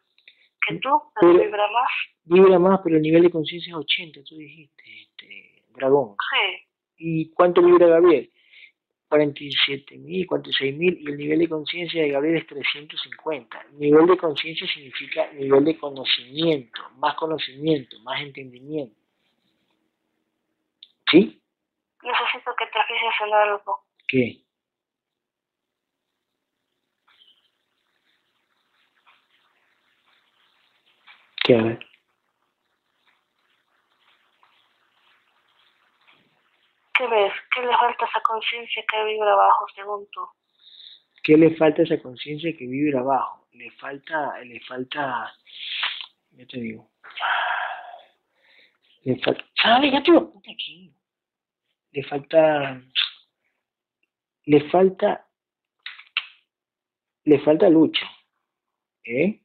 que tú, pero Pero- vibra más? Vibra más, pero el nivel de conciencia es 80, tú dijiste, este, dragón. Sí. ¿Y cuánto vibra Gabriel? 47.000, 46.000 y el nivel de conciencia de Gabriel es 350. Nivel de conciencia significa nivel de conocimiento, más conocimiento, más entendimiento. ¿Sí? Necesito que te fijes en algo. ¿Qué? ¿Qué? A ver. ¿Qué ves? ¿Qué le falta a esa conciencia que vibra abajo, según tú? ¿Qué le falta a esa conciencia que vibra abajo? Le falta, le falta, ya te digo, le falta, ¿sabes? Ya te lo apunté aquí. Le falta, le falta, le falta lucha, ¿eh?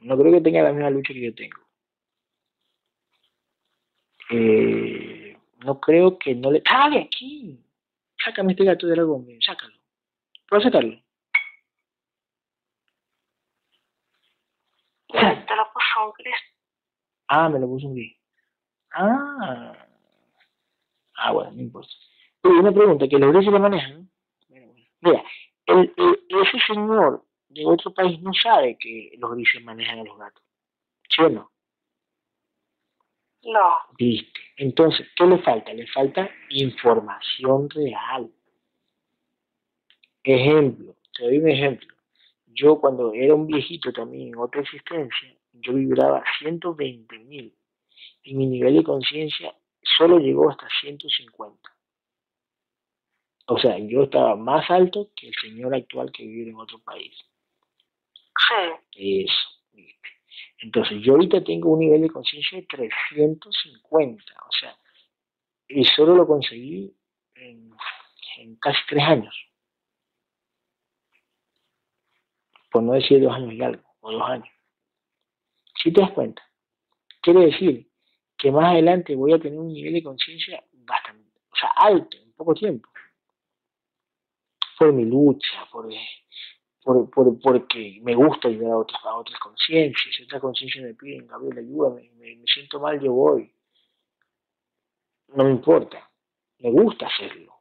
No creo que tenga la misma lucha que yo tengo. Eh, no creo que no le, ¡sale aquí! Sácame este gato de dragón, ven, sácalo. ¿Puedo sacarlo? Te lo puso un Cristo. Ah, me lo puso un gris. Ah. Ah, bueno, no importa. Una pregunta, que los grises lo manejan, bueno. Mira, el, el- ese señor de otro país no sabe que los grises manejan a los gatos. ¿Sí o no? No. Viste. Entonces, ¿qué le falta? Le falta información real. Ejemplo, te doy un ejemplo. Yo cuando era un viejito también en otra existencia, yo vibraba 120 mil y mi nivel de conciencia solo llegó hasta 150. O sea, yo estaba más alto que el señor actual que vive en otro país. Sí. Eso, ¿viste? Entonces, yo ahorita tengo un nivel de conciencia de 350, o sea, y solo lo conseguí en, casi tres años. Por no decir dos años y algo, o dos años. Si te das cuenta, quiere decir que más adelante voy a tener un nivel de conciencia bastante, o sea, alto en poco tiempo. Por mi lucha, por, por, por, porque me gusta ayudar a otras, a otras conciencias. Otras conciencias me piden, Gabriel, ayúdame, me, me siento mal, yo voy. No me importa. Me gusta hacerlo.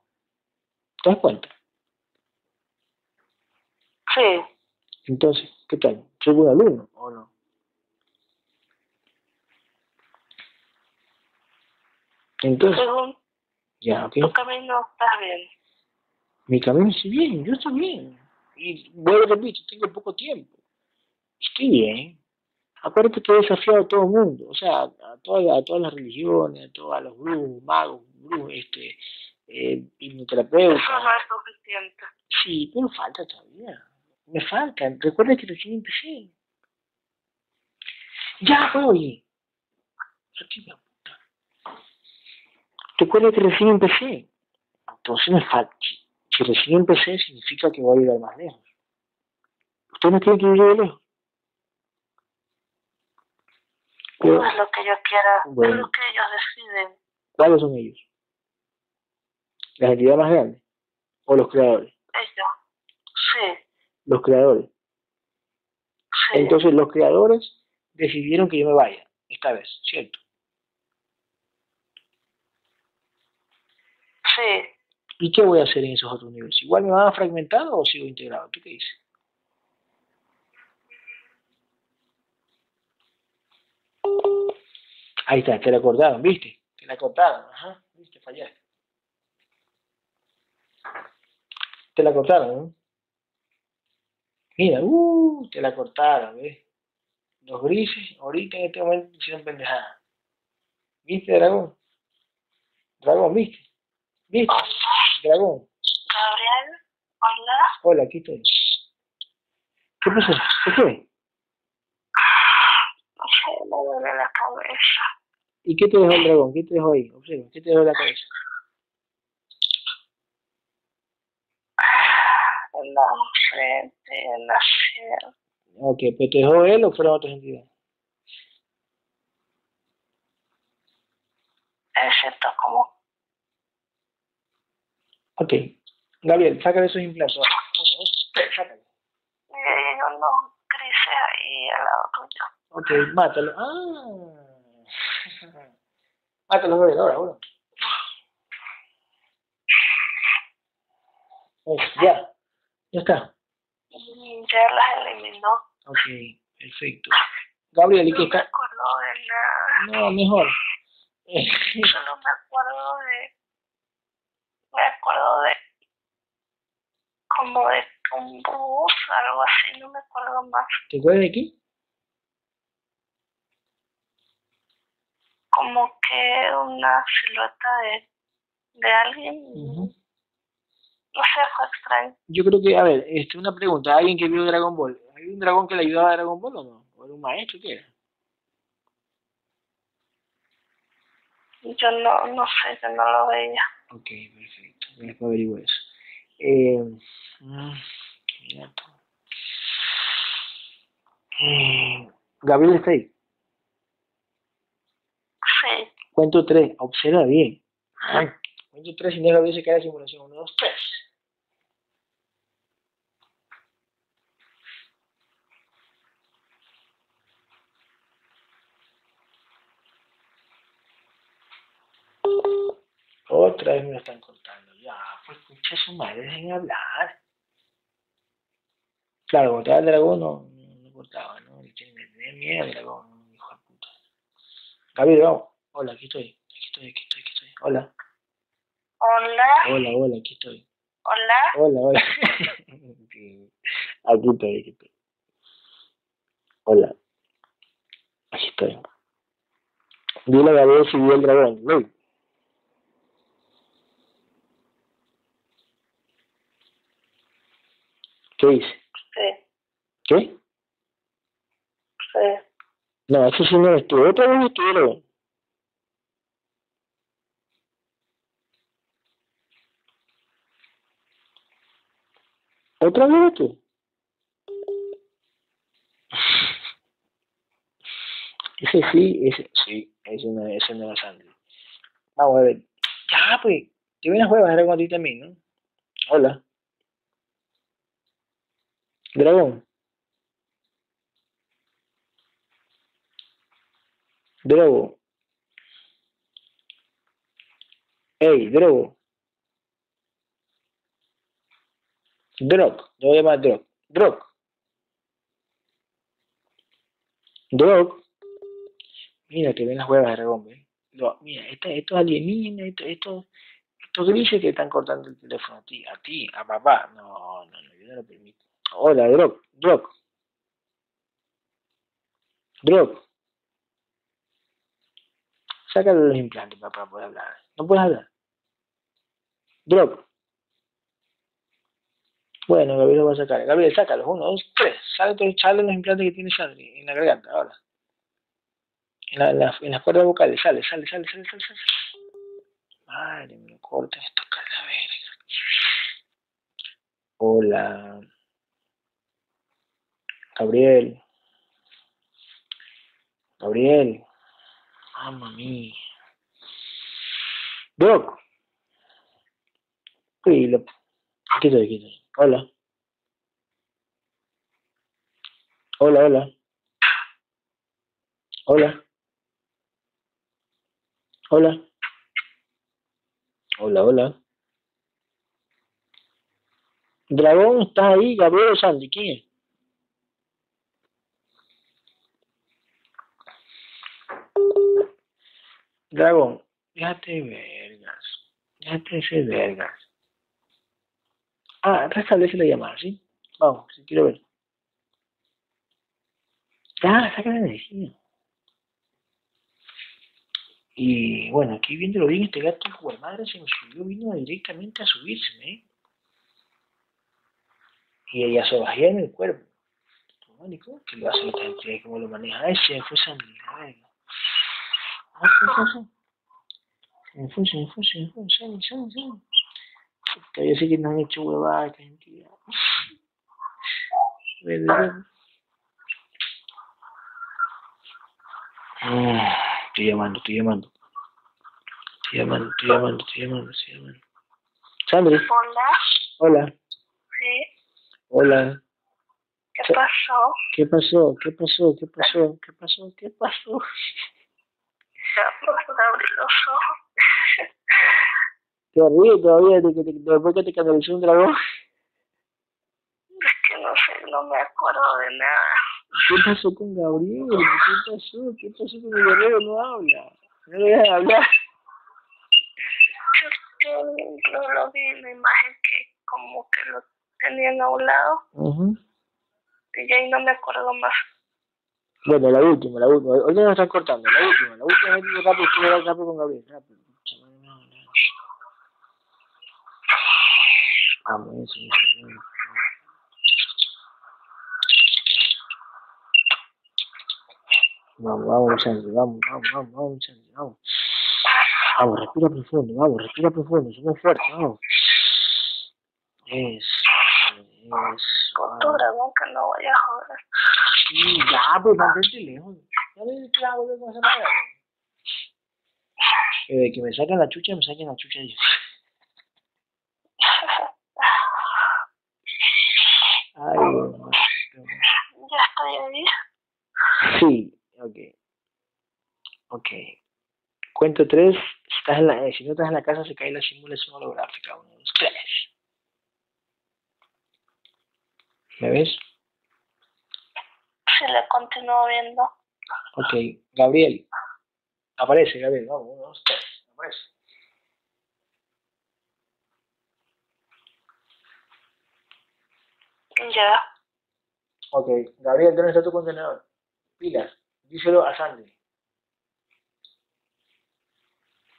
¿Te das cuenta? Sí. Entonces, ¿qué tal? ¿Soy buen alumno o no? Entonces, Según ya, ok. tu camino estás bien. Mi camino sí bien, yo estoy bien. Y vuelvo a repito, tengo poco tiempo. Estoy bien. Acuérdate que he desafiado a todo el mundo, o sea, a todas, a todas las religiones, a todos los brujos, magos, brujos, este, eh, hipnoterapeutas. Eso no es suficiente. Sí, pero falta todavía. Me falta. Recuerda que recién empecé. Ya voy. Aquí me puta. Recuerda que recién empecé. Entonces me falta. Si, recién empecé, significa que voy a llegar más lejos. Usted no tiene que ir de lejos. Pero, No es lo que yo quiera, Bueno. es lo que ellos deciden. ¿Cuáles son ellos? ¿Las entidades más grandes? ¿O los creadores? Ellos. Sí, Los creadores. sí. Entonces los creadores decidieron que yo me vaya, esta vez, ¿cierto? sí. ¿Y qué voy a hacer en esos otros niveles? ¿Igual me van a fragmentar o sigo integrado? ¿Tú qué dices? Ahí está, te la cortaron, ¿viste? Te la cortaron, ajá, ¿viste? Fallaste. Te la cortaron, ¿no? Mira, uh, te la cortaron, ¿ves? Los grises ahorita en este momento hicieron pendejada. ¿Viste, dragón? Dragón, ¿viste? ¿Viste? Dragón. Gabriel, hola. Hola, aquí estoy. ¿Qué pasó? ¿Qué fue? No sé, me duele la cabeza. ¿Y qué te dejó el dragón? ¿Qué te dejó ahí? Observa, ¿qué te dejó la cabeza? En la frente, en la sien. Ok, ¿pero te dejó él o fueron otras entidades? Me siento como Ok. Gabriel, sácale esos implantes. Sácale. y unos grises ahí al lado tuyo. Ok, mátalo. Ah. Mátalo, Gabriel, ahora, ahora. Eso, ya. Ya está. Ya las eliminó. Ok, perfecto. Gabriel, ¿y No qué me está? acuerdo de nada. No, mejor. Solo me acuerdo de. Me acuerdo de. Como de un bus, algo así, no me acuerdo más. ¿Te acuerdas de qué? Como que una silueta de. de alguien. Ujú. No sé, fue extraño. Yo creo que, a ver, este, una pregunta. ¿Alguien que vio Dragon Ball? ¿Hay un dragón que le ayudaba a Dragon Ball o no? ¿O era un maestro? ¿Qué era? Yo no, no sé, yo no lo veía. Ok, perfecto. Después averiguo eso. Eh, tú. Eh, Gabriel está ahí. Sí, Cuento tres. Observa bien. Cuento tres y no Gabriel se cae la simulación. Uno, dos, tres. Otra vez me lo están cortando. Ya, pues escucha su madre, dejen hablar. Claro, como estaba el dragón, no, no, cortaba, ¿no? Me tenía miedo el dragón, hijo de puta. Gabriel, vamos. Hola, aquí estoy. Aquí estoy, aquí estoy, aquí estoy. Hola. hola, Hola, hola, aquí estoy. hola. Hola, hola. Aquí estoy, aquí estoy. Hola. Aquí estoy. Dile a Gabriel si vio el dragón. Luis. ¿Qué dice? Sí, ¿Qué? sí. No, ese sí no eres tú. Otra vez es tú, dragón. ¿Otra vez tú? Ese sí, ese sí, ese no, ese no es Sandy. Vamos a ver. Ya, pues, te vienes a jugar a ti también, ¿no? Hola. Dragón. Drogo. Ey, Drogo. Drog. Yo voy a llamar Drog. Drog. Drog. Mira que ven las huevas de dragón. No, mira, estos alienígenas, estos, estos, estos grises que están cortando el teléfono a ti, a ti, a papá. No, no, no, yo no lo permito. Hola, Drog, Drog. Drog. Sácale los implantes para, poder hablar. ¿No puedes hablar? Drog. Bueno, Gabriel lo va a sacar. Gabriel, sácalos. Uno, dos, tres. Sale, todo- sale los implantes que tiene Sandri en la garganta, ahora. En, la, en, la- en las cuerdas vocales. Sale, sale, sale, sale, sale, sale. Madre, me lo corta esto, verga. Hola. Gabriel. Gabriel. Mamma mía. Doc. Sí, lo... Aquí estoy, aquí estoy. Hola. Hola, hola. Hola. Hola. Hola, hola. Dragón, ¿estás ahí? Gabriel Sandy, ¿quién es? Dragón, déjate vergas. Déjate de ser vergas. Ah, restablece la llamada, ¿sí? Vamos, si quiero ver. Ya, saca la energía. Y bueno, aquí viéndolo bien, este gato de madre se me subió, vino directamente a subirse, ¿eh? Y ella se bajía en el cuerpo. Mónico, ¿qué lo hace? ¿Cómo lo maneja? Ay, se me fue Sandy, la verga. Ah, ¿qué pasó? Se me fue, se me fue, se me fue, Sandy, Sandy, Sandy. Puta, yo sé que nos han hecho huevadas Estoy llamando, estoy llamando. Estoy llamando, estoy llamando, estoy llamando, estoy llamando. Sandri, Hola, hola, sí, hola. ¿qué Sí. pasó? ¿Qué pasó? ¿Qué pasó? ¿Qué pasó? ¿Qué pasó? ¿Qué pasó? Ya puedo abrir los ojos. Ríes todavía de que te, después que te canalizó un dragón. Es que no sé, no me acuerdo de nada. ¿Qué pasó con Gabriel? ¿Qué pasó? ¿Qué pasó con el guerrero? No habla. No le dejan hablar. Yo no lo vi en la imagen que como que lo tenían a un lado Ujú. y ya ahí no me acuerdo más. Bueno, la última, la última. Hoy nos están cortando. La última, la última vez rápido, rápido, rápido con Gabriel. Rápido. No, no. Vamos, eso, eso, eso. Vamos, vamos, Sandy, vamos, vamos, vamos, vamos, Sandy, vamos. Vamos, respira profundo, vamos, respira profundo, somos fuertes, vamos. Tu vamos. dragón que no voy a joder. Sí, ya, pues mantente lejos. Ya algo que no pasa nada. Eh, que me saquen la chucha, me saquen la chucha ellos. Ay, mío. ya estoy ahí. Sí, ok. Ok. Cuento tres. Si, estás en la, eh, si no estás en la casa, se cae la simulación holográfica. Uno, dos, tres. ¿Me ves? Si le continúo viendo. Ok. Gabriel. Aparece, Gabriel. Vamos, uno, dos, tres. Aparece. Ya. Ok. Gabriel, ¿dónde está tu contenedor? Pilas. Díselo a Sandy.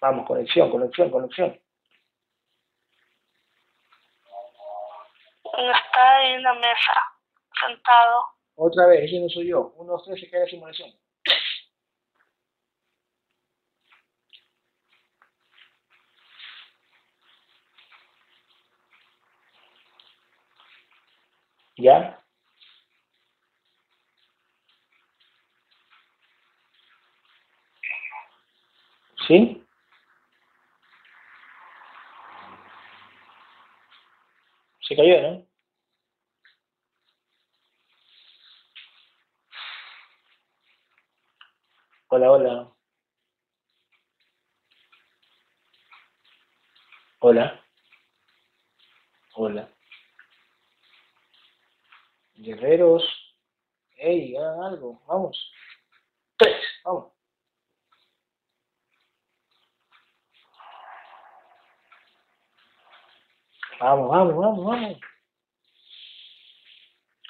Vamos, conexión, conexión, conexión. Está ahí en la mesa, sentado. Otra vez, ese no soy yo. Uno, dos, tres, se cae la simulación. ¿Ya? ¿Sí? Se cayó, ¿no? Hola, hola. Hola. Hola. Guerreros. Ey, hagan algo. Vamos. Tres. Vamos. Vamos, vamos, vamos, vamos.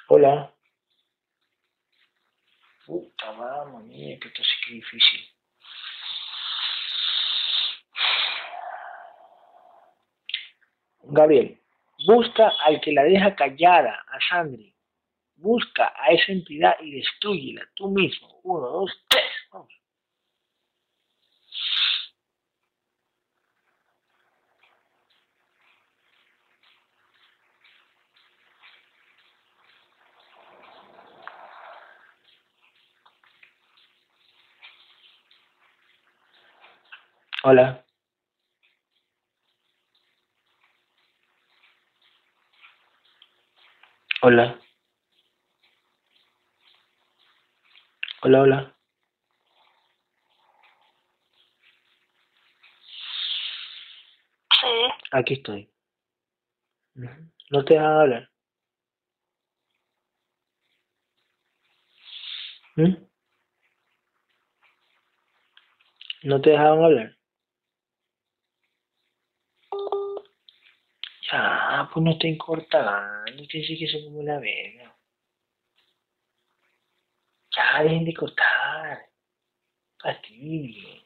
Hola. Puta, vamos, mía, que esto sí que difícil. Gabriel, busca al que la deja callada, a Sandri. Busca a esa entidad y destruyela tú mismo. Uno, dos, tres. Vamos. Hola. Hola. Hola, hola. Sí, Aquí estoy. No te dejan hablar. ¿Mm? No te dejaban hablar. Ya, pues no estén cortando, ustedes sí que son como la verga. Ya, dejen de cortar. Fastidio.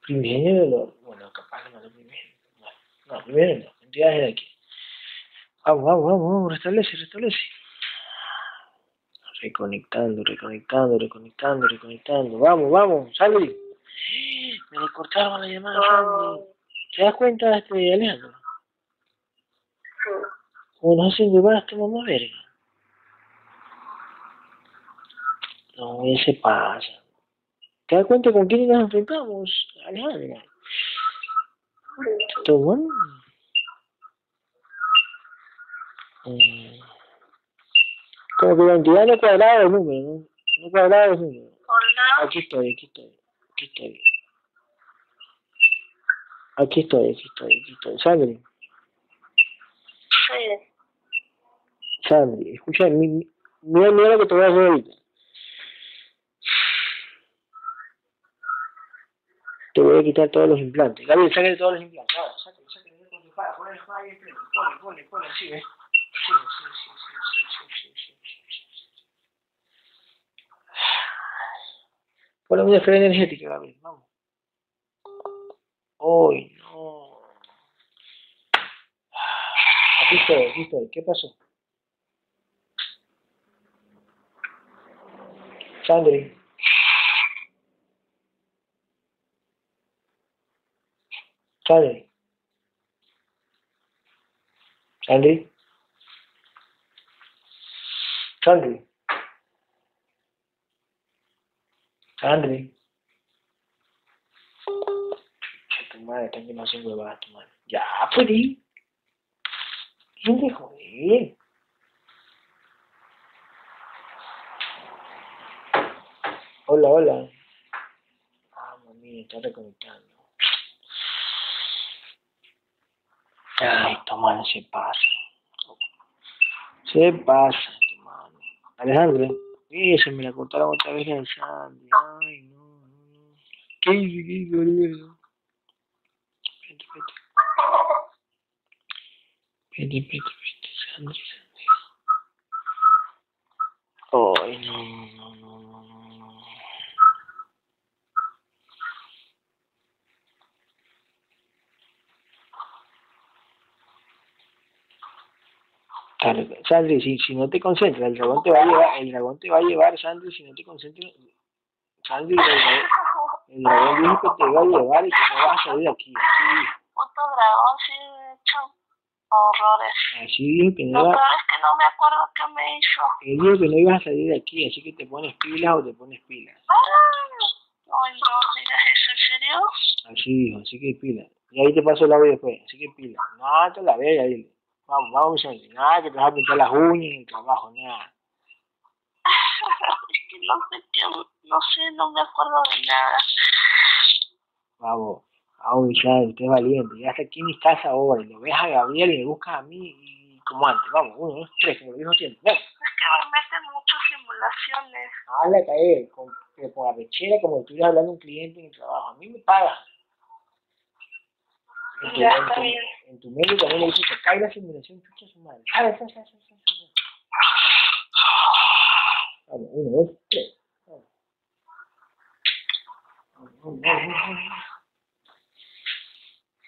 Primigenio de los... Bueno, capaz no lo primigenio. Bueno, no, primero no, entidades de aquí. Vamos, vamos, vamos, vamos, restablece, restablece. Reconectando, reconectando, reconectando, reconectando. Vamos, vamos, Salvi. Me le cortaron la llamada, Salvi. ¿Te das cuenta, este, Alejandro? Como nos hacen llevar a esta mamá verga. No, ese pasa. ¿Te das cuenta con quién nos enfrentamos, Alejandra? Tomón. Mm. Como que la entidad no cuadrada el número, ¿no? No cuadrada el número. Hola. Aquí estoy, aquí estoy, aquí estoy. Aquí estoy, aquí estoy, aquí estoy. Sandri, Sí. Sandy, escucha, mira, mira lo que te voy a hacer ahorita. Te voy a quitar todos los implantes. Gabriel, sáquenle todos los implantes. Ahora, sáquenle, sáquenle, sáquenle, ponle los ahí, ponle, ponle, ponle, así, ¿ves? Sí, sí, sí, sí, sí, sí, sí, sí. Ponle una frena energética, Gabriel, vamos. Hoy, no. Aquí estoy, aquí estoy, ¿qué pasó? Sandri. Sandri. Sandri. Sandri. Sandri. Tumara tengo que no se mueva. Ya, Apa ¿y? Ini dijo? ¿Eh? Hola, hola. Ah, mami, está reconectando. Ay, tu mano se pasa. Se pasa, tu mano. Alejandro, se me la cortaron otra vez Sandy. Ay, no, no, no. ¿Qué hice? ¿Qué hice, boludo? Espérate, espérate. Espérate, espérate, espérate. Sandy, Sandy. Ay, no, no, no, no, no, no. Claro, Sandri, si, si no te concentras, el dragón te va a llevar, el dragón te va a llevar, Sandri, si no te concentras, Sandri, el dragón, el dragón dijo que te va a llevar y que no vas a salir de aquí, así, Puto dragón, sí, he hecho horrores. así dijo que no Lo iba, peor es que no me acuerdo qué me hizo. él dijo que no ibas a salir de aquí, así que te pones pilas o te pones pilas, Ay, no digas eso, ¿en serio? así dijo, así que pilas, y ahí te paso el audio después, así que pilas, no te la veas, dile, vamos, vamos, Sandri, nada que te vas a pintar las uñas en el trabajo, nada, que no sé qué, no sé, no me acuerdo de nada. Vamos, vamos, ya, usted es valiente. Ya está aquí en mi casa ahora y lo ves a Gabriel y me buscas a mí y como antes. Vamos, uno, dos, tres, como lo mismo tiempo. Vamos. Es que me meten muchas simulaciones. Hazle a caer con, que con arrechera como si estuvieras hablando a un cliente en el trabajo. A mí me pagas. En tu, Ya en está tu- bien. en tu medio también le dices que cae la simulación, chucha su madre. Sale, sale, sale, sale, sale, sale. Vamos, uno, dos, tres.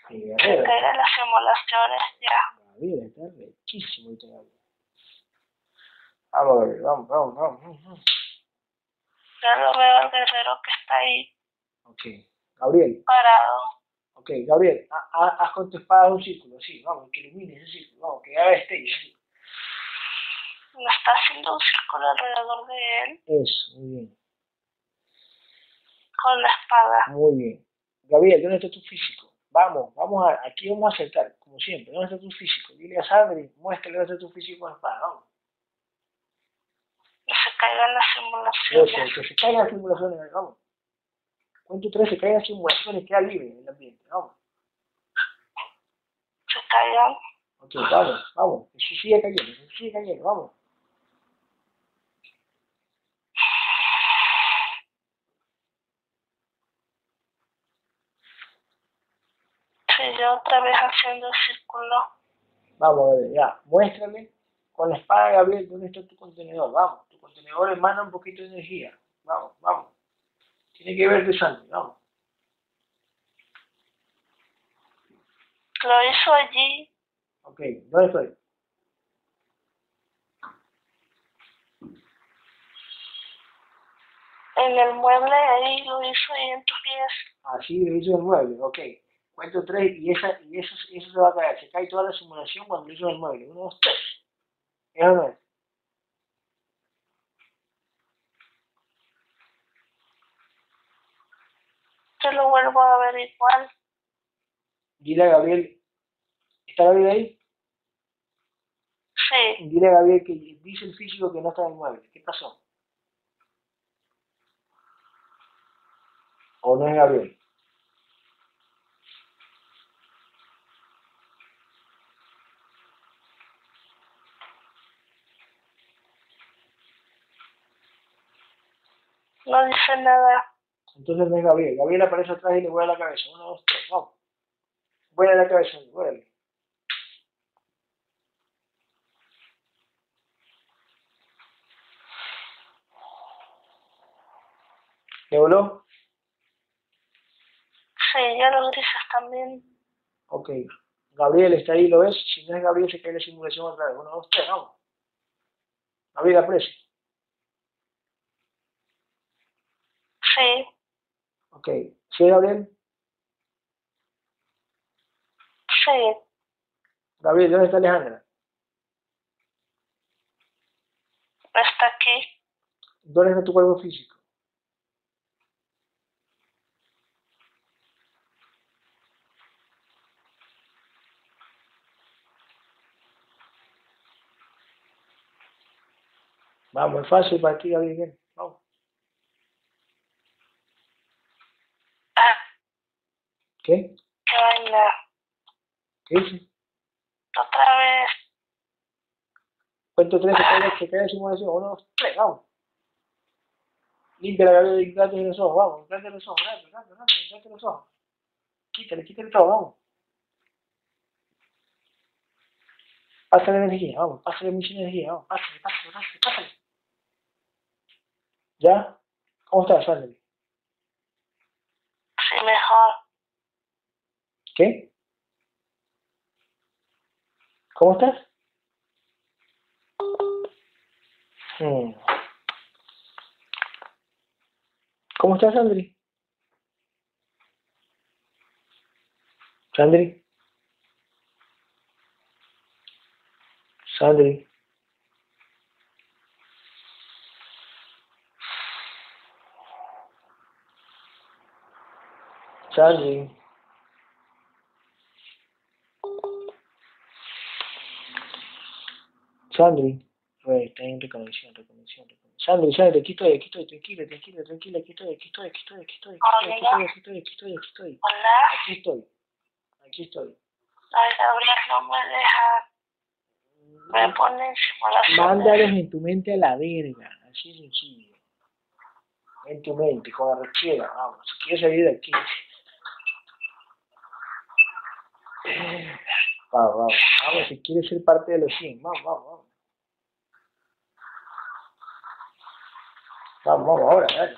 Sí, Guerrero, las simulaciones, ya. Gabriel, está rechísimo. Vamos, Gabriel, vamos, vamos, vamos, vamos, vamos. Ya lo veo al guerrero que está ahí Ok, Gabriel, parado. Ok, Gabriel, ha- ha- haz con tu espada un círculo, sí, vamos, que ilumine ese círculo, vamos, que haga este sí. Me está haciendo un círculo alrededor de él Eso, muy bien, con la espada. muy bien. Gabriel, ¿dónde está tu físico? Vamos, vamos a, aquí vamos a acertar, como siempre, ¿dónde está tu físico? Dile a Sandri, muéstrale dónde está tu físico con la espada, vamos. Y se caigan las Eso, simulaciones. que se caigan las simulaciones, vamos. Cuento tres, se caigan las simulaciones, queda libre el ambiente, vamos. Se caigan. Ok, vamos, vamos, sí sigue cayendo, sí sigue cayendo, vamos. Sí, yo otra vez haciendo el círculo. Vamos, Gabriel, ya, muéstrame con la espada, Gabriel, dónde está tu contenedor, vamos. Tu contenedor emana un poquito de energía, vamos, vamos. Tiene que ver tu sangre, vamos. Lo hizo allí. Ok, ¿dónde estoy? En el mueble ahí lo hizo ahí en tus pies. Así lo hizo el mueble, ok. Cuento tres y, esa, y eso, eso se va a caer. Se cae toda la simulación cuando lo hizo el mueble. Uno, dos, tres. ¿Es o no es? Yo lo vuelvo a ver igual. Dile a Gabriel, ¿está Gabriel ahí? Sí, Dile a Gabriel que dice el físico que no está en el mueble. ¿Qué pasó? ¿O no es Gabriel? no dice nada. Entonces no es Gabriel. Gabriel aparece atrás y le vuela la cabeza. Uno, dos, tres, vamos. Vuela la cabeza, vuela. ¿Le voló? Sí, ya los grises también. Ok. Gabriel está ahí, ¿lo ves? Si no es Gabriel, se cae la simulación otra vez. Uno, dos, tres, vamos. Gabriel aparece. Sí, Ok. ¿Sí Gabriel? sí. Gabriel, ¿dónde está Alejandra? Está aquí. ¿Dónde está tu cuerpo físico? Vamos, es fácil para ti, Gabriel. Vamos. Ah, ¿Qué? qué vaina. ¿Qué dice? Otra vez. Cuento tres, se cae, se cae la simulación. Uno, dos, tres, vamos. Limpia la Gabriel y date los ojos, vamos. Date los ojos, date, date, date, date los ojos. Quítale, quítale todo, vamos. Pásale energía, vamos, pásale mucha energía, vamos, pásale, pásale, pásale, pásale. ¿Ya? ¿Cómo estás, Sandri? Sí, mejor. ¿Qué? ¿Cómo estás? Hmm. ¿Cómo estás, Sandri? Sandri. Sandri. Sandri. Sandri. Pues está en reconexión, reconexión, reconexión. Sandra, Sandra, aquí estoy, aquí estoy, tranquila, tranquila, tranquila, aquí estoy, aquí estoy, aquí estoy, aquí estoy, aquí estoy, aquí estoy, aquí estoy, aquí estoy, Hola. aquí estoy, aquí estoy. Ay, Gabriel, no me deja. Me pone en simulación. Mándalos en tu mente a la verga, así sencillo. En tu mente, con arrechera, vamos, si quieres salir de aquí. Vamos, vamos, vamos, si quieres ser parte de los 100, vamos, vamos, vamos. Vamos, vamos, ahora, dale.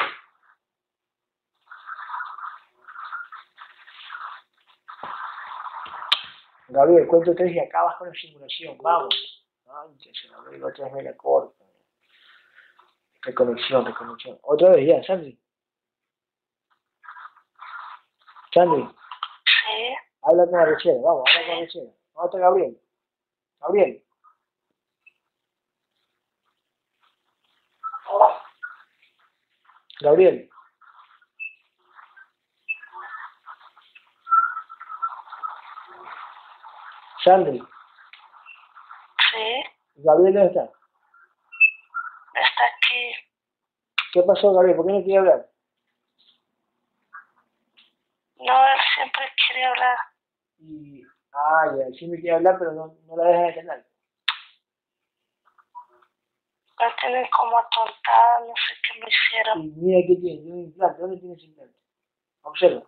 Gabriel, cuento tres y acabas con la simulación, vamos. La digo otra vez me la corta. Reconexión, reconexión. Otra vez ya, Sandy. Sandy, Sí. habla con Arrechera, vamos, habla con Arrechera. ¿Dónde está Gabriel? Gabriel. Gabriel. Sandy, Sí. Gabriel, ¿dónde está? Está aquí. ¿Qué pasó, Gabriel? ¿Por qué no quiere hablar? No, él siempre quiere hablar. Y, ah, ya, me quiere hablar, pero no, no la deja de canal. Me tienen como atontada, no sé qué me hicieron. Y mira qué tiene, tiene un implante. ¿Dónde tiene ese implante? Observa.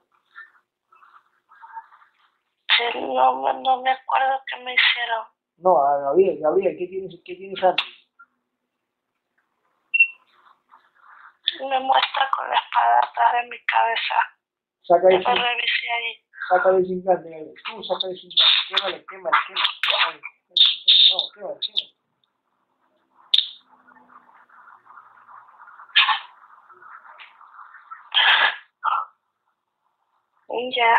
Sí, no, me- no me acuerdo qué me hicieron. No, a Gabriel, Gabriel, ¿qué tiene, qué tiene Sandy? Me muestra con la espada atrás de mi cabeza. Saca ese, me revisé ahí. saca ese implante, Gabriel. Tú saca ese implante. Quémale, quémale. quémale. No, quémale, quémale. Y ya,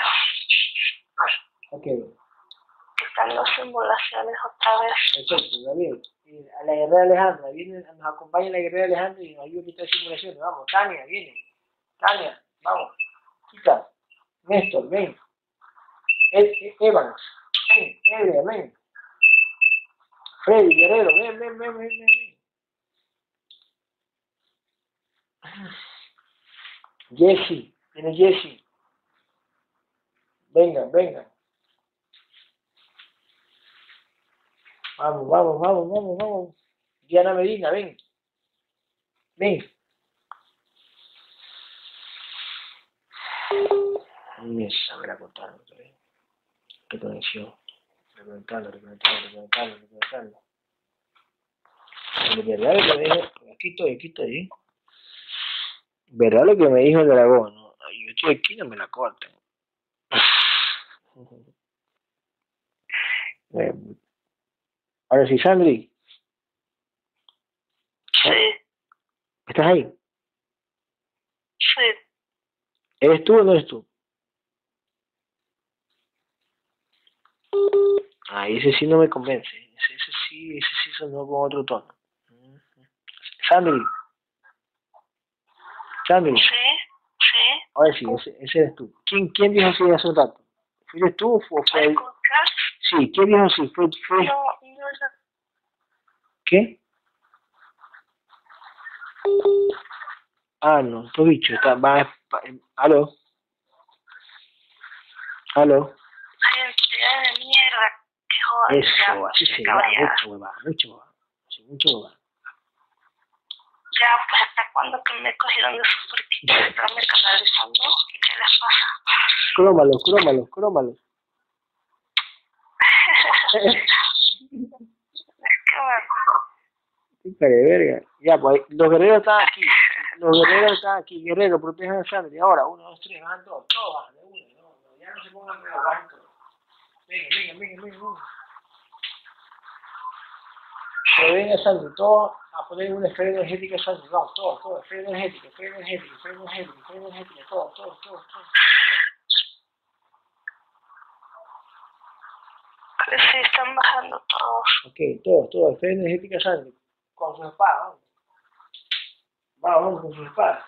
Ok, quitando simulaciones otra vez. perfecto. Eh, A la guerrera Alejandra, viene, nos acompaña la guerrera Alejandra y nos ayuda a quitar simulaciones. Vamos, Tania, viene. Tania, vamos. Quita. Néstor, ven. E- E- Evans, ven. Edgar, ven. Freddy, Guerrero, ven, ven, ven, ven, ven. ven. Jesse, viene Jesse. Venga, venga. Vamos, vamos, vamos, vamos, vamos. Diana Medina, ven. Ven. Me sabrá contarlo todavía. Reconexión. Reconectarlo, reconectarlo, reconectarlo, reconectarlo. Aquí estoy, aquí estoy. ¿eh? ¿Verdad lo que me dijo el dragón? ¿no? Ay, Yo estoy aquí, no me la corten. Eh, Ahora sí, Sandri, Sí, ¿estás ahí? sí. ¿Eres tú o no eres tú? Ah, ese sí no me convence. Ese, ese sí, ese sí sonó con otro tono. Sandri. Sandri, Sí, sí. ahora sí, ese, ese eres tú. ¿Quién, quién dijo así hace un rato? ¿Fuiste tú o fue? fue- ¿Michael Clark? Sí, ¿quién dijo así? ¿Fue, fue? No, no, no. ¿Qué? Ah, no, tu bicho, está, va, aló. Aló. Ay, de mierda. Que joder. Eso, así se va, mucho hueva, mucho hueva, sí, mucho hueva. Ya, pues hasta cuándo que me cogieron de su porquito de estarme canalizando. ¿Qué les pasa? Crómalo, crómalo, crómalo. Es que me Qué cara de verga. Ya, pues los guerreros están aquí. Los guerreros están aquí. Guerreros, protejan a Sandri. Ahora, uno, dos, tres, bajan todos. Todos de uno. No, ya no se pongan bajan todos. Venga, venga, venga, venga. Que venga Sandri, todos a poner una esfera energética a Sandri. Vamos, todos, todos. Esfera energética, esfera energética, esfera energética, esfera energética. Todos, todos, todos. que sí están bajando todos. Ok, todos, todos. Esfera energética a Sandri. Con su espada, vamos. Vamos, vamos con su espada.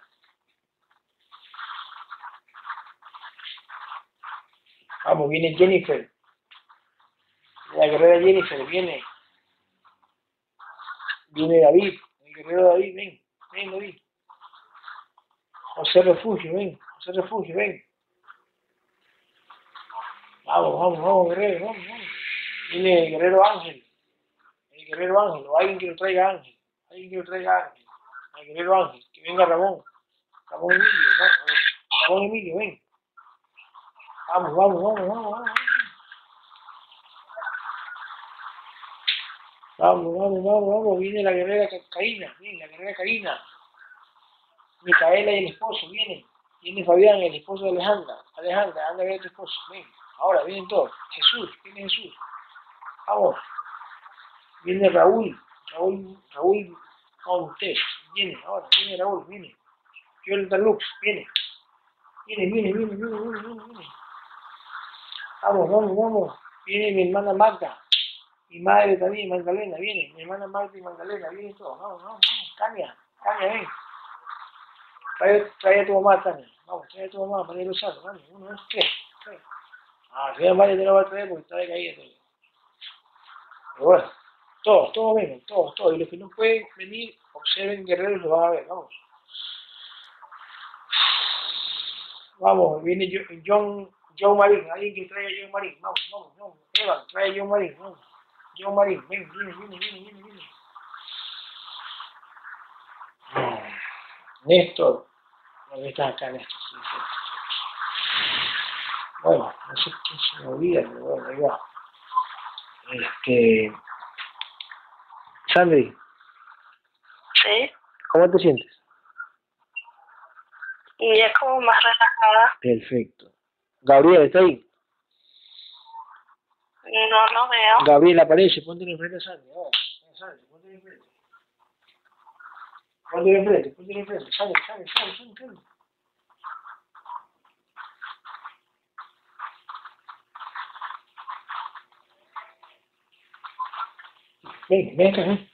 Vamos, viene Jennifer. La guerrera Jennifer, viene. Viene David, el guerrero David, ven, ven David. José Refugio, ven, José Refugio, ven. Vamos, vamos, vamos, guerrero, vamos, vamos. Viene el guerrero Ángel, el guerrero Ángel, o alguien que lo traiga Ángel, alguien que lo traiga Ángel, el guerrero Ángel, que venga Ramón, Ramón Emilio, Ramón Emilio, ven. Vamos, vamos, vamos, vamos, vamos. Vamos, vamos, vamos, vamos, viene la guerrera Karina, viene la guerrera Karina. Micaela y el esposo, vienen. Viene Fabián, el esposo de Alejandra. Alejandra, anda a ver a tu esposo, ven. Ahora, vienen todos. Jesús, viene Jesús. Vamos. Viene Raúl, Raúl, Raúl Montes, viene, ahora, viene Raúl, viene. Jonathan Lux, viene. Viene, viene, viene, viene, viene, viene, viene. Vamos, vamos, vamos. Viene mi hermana Magda. Mi madre también, Magdalena, viene. Mi hermana Magda y Magdalena, viene todo. Vamos, vamos, vamos. Tania, Tania, ven. Trae, trae a tu mamá, Tania. Vamos, trae a tu mamá, María Lozano. Vamos, uno, dos, tres. Ah, si María te lo va a traer porque está de caída todo. Pero bueno, todos, todos vengan, todos, todos. Y los que no pueden venir, observen guerreros, lo van a ver. Vamos. Vamos, viene John, John Marín, alguien que traiga a John Marín. Vamos, vamos, vamos. Evan, trae a John Marín, vamos. John Marín, ven, viene, viene, viene, viene, viene. Néstor, ¿dónde está acá Néstor? Sí, sí. Bueno, no sé qué se me olvida, pero bueno, ahí va. Este. Sandri. Sí. ¿Cómo te sientes? Y ya como más relajada. Perfecto. Gabriel, ¿está ahí? No lo veo. Gabriel, aparece, ponte enfrente a Sandri. Ahora, Sandri, ponte enfrente. Ponte enfrente, ponte enfrente. Sandri, Sandri, Sandri, Sandri, Sandri. Ven, ven acá, ven.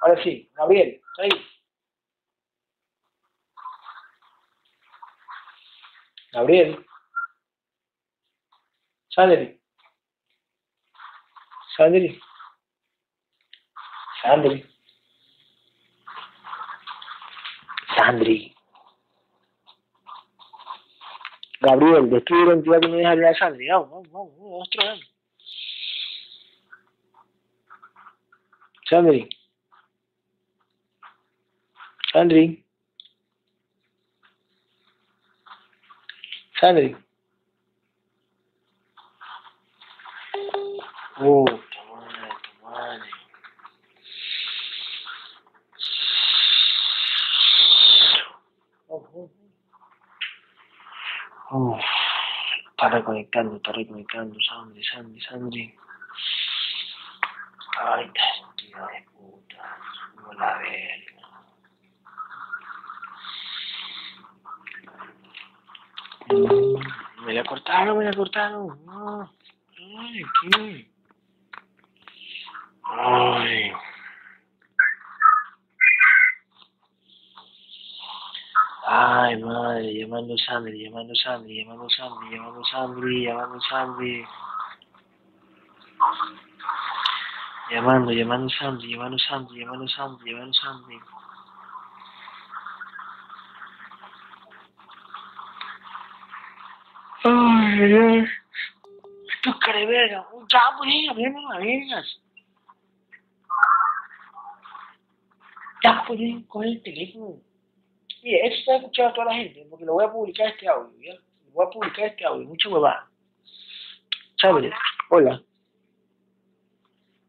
Ahora sí, Gabriel, ahí. Gabriel. Sandri. Sandri. Sandri. Sandri. Gabriel, describe la entidad que me deja hablar de Sandri. Vamos, vamos, vamos, vamos, vamos. Sandri. Sandri. Sandri. Oh, tu madre, tu madre. Oh, oh, oh. Está reconectando, está reconectando, Sandri, Sandri, Sandri. Ay, tío de puta, no la verga. Me la cortaron, me la cortaron. No. Ay, ¿qué? Ay. Ay, madre, llamando Sandri, llamando Sandri, llamando Sandri, llamando Sandri, llamando Sandri. Llamando, llamando Sandri, llamando Sandri, llamando Sandri, llamando Sandri. Ay, ay. Esto es verga. Ya, pues, abrieron las vergas. Ya, pues, con el teléfono. Mire, esto está escuchado a toda la gente, porque lo voy a publicar este audio, ¿ya? Lo voy a publicar este audio, mucha huevada. ¿Sabes? Hola.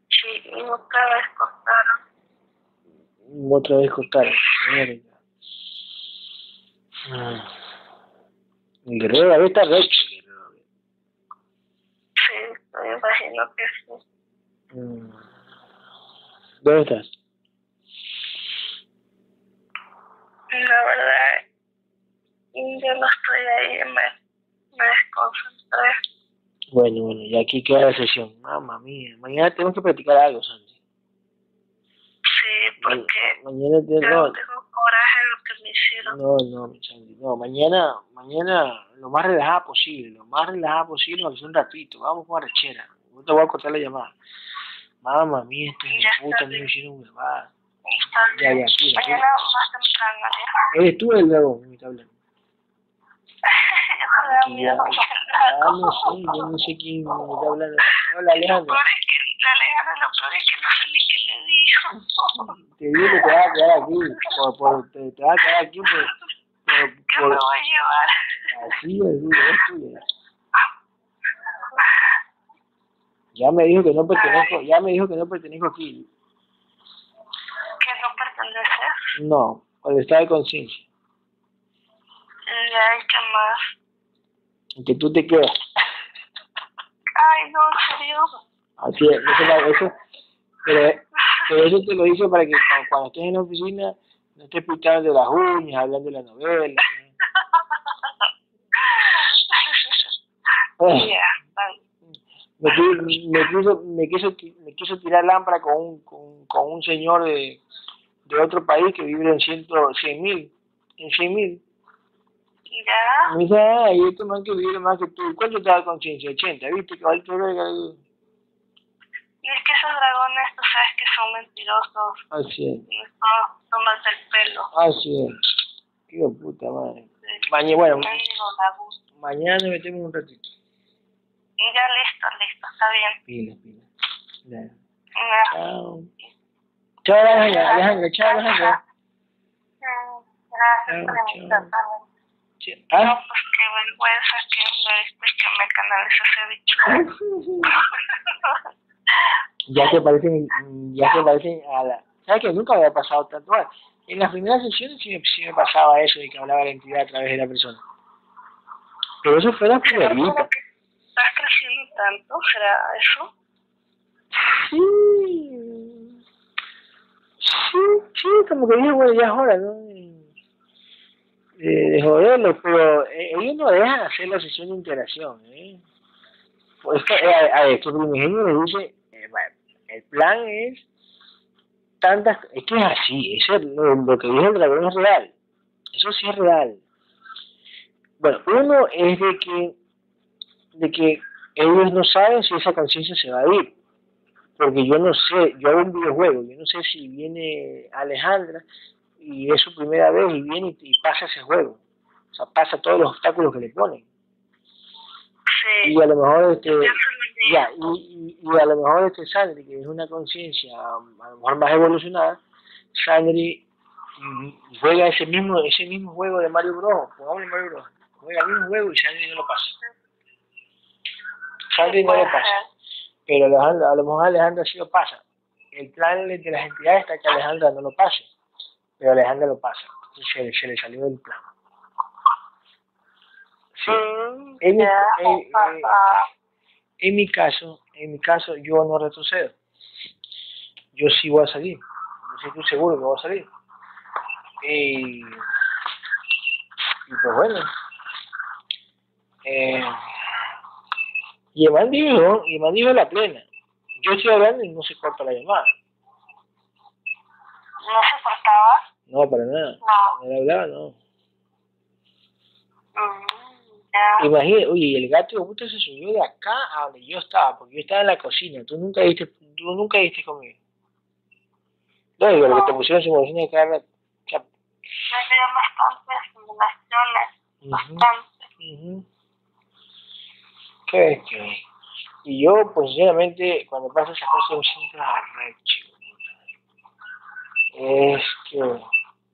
Sí, otra vez cortaron. Otra vez cortaron. Mierda. Ah. Guerrero David está recho. guerrero. Sí, me imagino que sí. Mm. ¿Dónde estás? La verdad, yo no estoy ahí, me, me desconcentré. Bueno, bueno, y aquí queda la sesión. Mamma mía. Mañana tenemos que practicar algo, Sandy. Sí, porque Mañana te- yo no, no tengo coraje lo que me hicieron. no, no, mi Sandy, no. Mañana, mañana lo más relajada posible, lo más relajada posible, aunque sea un ratito. Vamos con arrechera. Yo te voy a cortar la llamada. Mamma mía, estos puta me hicieron huevada. Está Ya, ya, pila. Mañana más temprano, ¿ya? Eres tú el dragón, me está hablando. Da Ya, ya no sé, yo no sé quién me está hablando. Hola, Lo Alejandro. peor es que la Alejandra, lo peor es que no sé ni qué le dijo. Te digo que te vas a quedar aquí. Por, por, te, te vas a quedar aquí por, por, ¿Qué por, me voy a llevar? así, así, es tuya. Ya me dijo que no pertenezco, ya me dijo que no pertenezco aquí. No perteneces. No, el estado de conciencia. Ya, ¿y qué más? Que tú te quedas. Ay, no, en serio. Así es, eso, eso, pero, pero eso te lo hice para que cuando, cuando estés en la oficina no estés pintando de las uñas, hablando de la novela. ¿no? Me, me quiso me quiso me quiso tirar lámpara con un con, con un señor de, de otro país que vive en ciento cien mil en cien mil Ya. me dice ah y este man que vive más que tú ¿cuánto te da conciencia? 80 viste que va a Y es que esos dragones, tú sabes que son mentirosos. así es No, tomas el pelo. así es qué puta madre mañana bueno mañana nos metemos un ratito Y ya listo, listo, está bien. pila pila Ya. Ya. chao chao Alejandra Alejandra chao Alejandra Gracias, chao. también. Ch- No, pues qué vergüenza que me que me canaliza ese bicho. ya se parecen, ya se parecen a la... ¿Sabes que nunca había pasado tanto? Bueno, en las primeras sesiones sí me, sí me pasaba eso de que hablaba la entidad a través de la persona. Pero eso fue la que estás creciendo tanto, ¿será eso? Sí. Sí, sí, como que dije, bueno, ya es hora, ¿no? De, de joderlo, pero eh, ellos no dejan hacer la sesión de integración, ¿eh? Pues eh, a, a el ingenio le dice, eh, el plan es tantas, es que es así, eso es lo, lo que dice el dragón es real, eso sí es real. Bueno, uno es de que, de que ellos no saben si esa conciencia se va a ir, porque yo no sé, yo hago un videojuego, yo no sé si viene Alejandra y es su primera vez y viene y, y pasa ese juego, o sea, pasa todos los obstáculos que le ponen, Sí. y a lo mejor este, ya, y, y, y a lo mejor este Sandri, que es una conciencia a lo mejor más evolucionada, Sandri mm, juega ese mismo, ese mismo juego de Mario Bros, pongámosle Mario Bros, juega el mismo juego y Sandri no lo pasa. Sandri no lo pasa. Pero Alejandra, a lo mejor Alejandra sí lo pasa. El plan de las entidades está que Alejandra no lo pase, pero Alejandra lo pasa. Entonces se, se le salió del plan. Sí. Mm, En mi, ya, en- mi caso, en mi caso, yo no retrocedo. Yo sí voy a salir. Yo estoy seguro que voy a salir. Y, y pues bueno. Eh, y el man dijo, y el man dijo la plena. Yo estoy hablando y no se corta la llamada. ¿No se cortaba? No, para nada. No. No le hablaba, no. Mm. Imagínate, oye, y el gato de puta se subió de acá a donde yo estaba, porque yo estaba en la cocina. Tú nunca viste, tú nunca viste conmigo. No, digo, lo que te pusieron simulación de cara. O sea, Me dio bastantes simulaciones. Bastante. ujú. ¿Qué? Y yo, pues, sinceramente, cuando pasa esas cosas, me siento arrecho. Es que.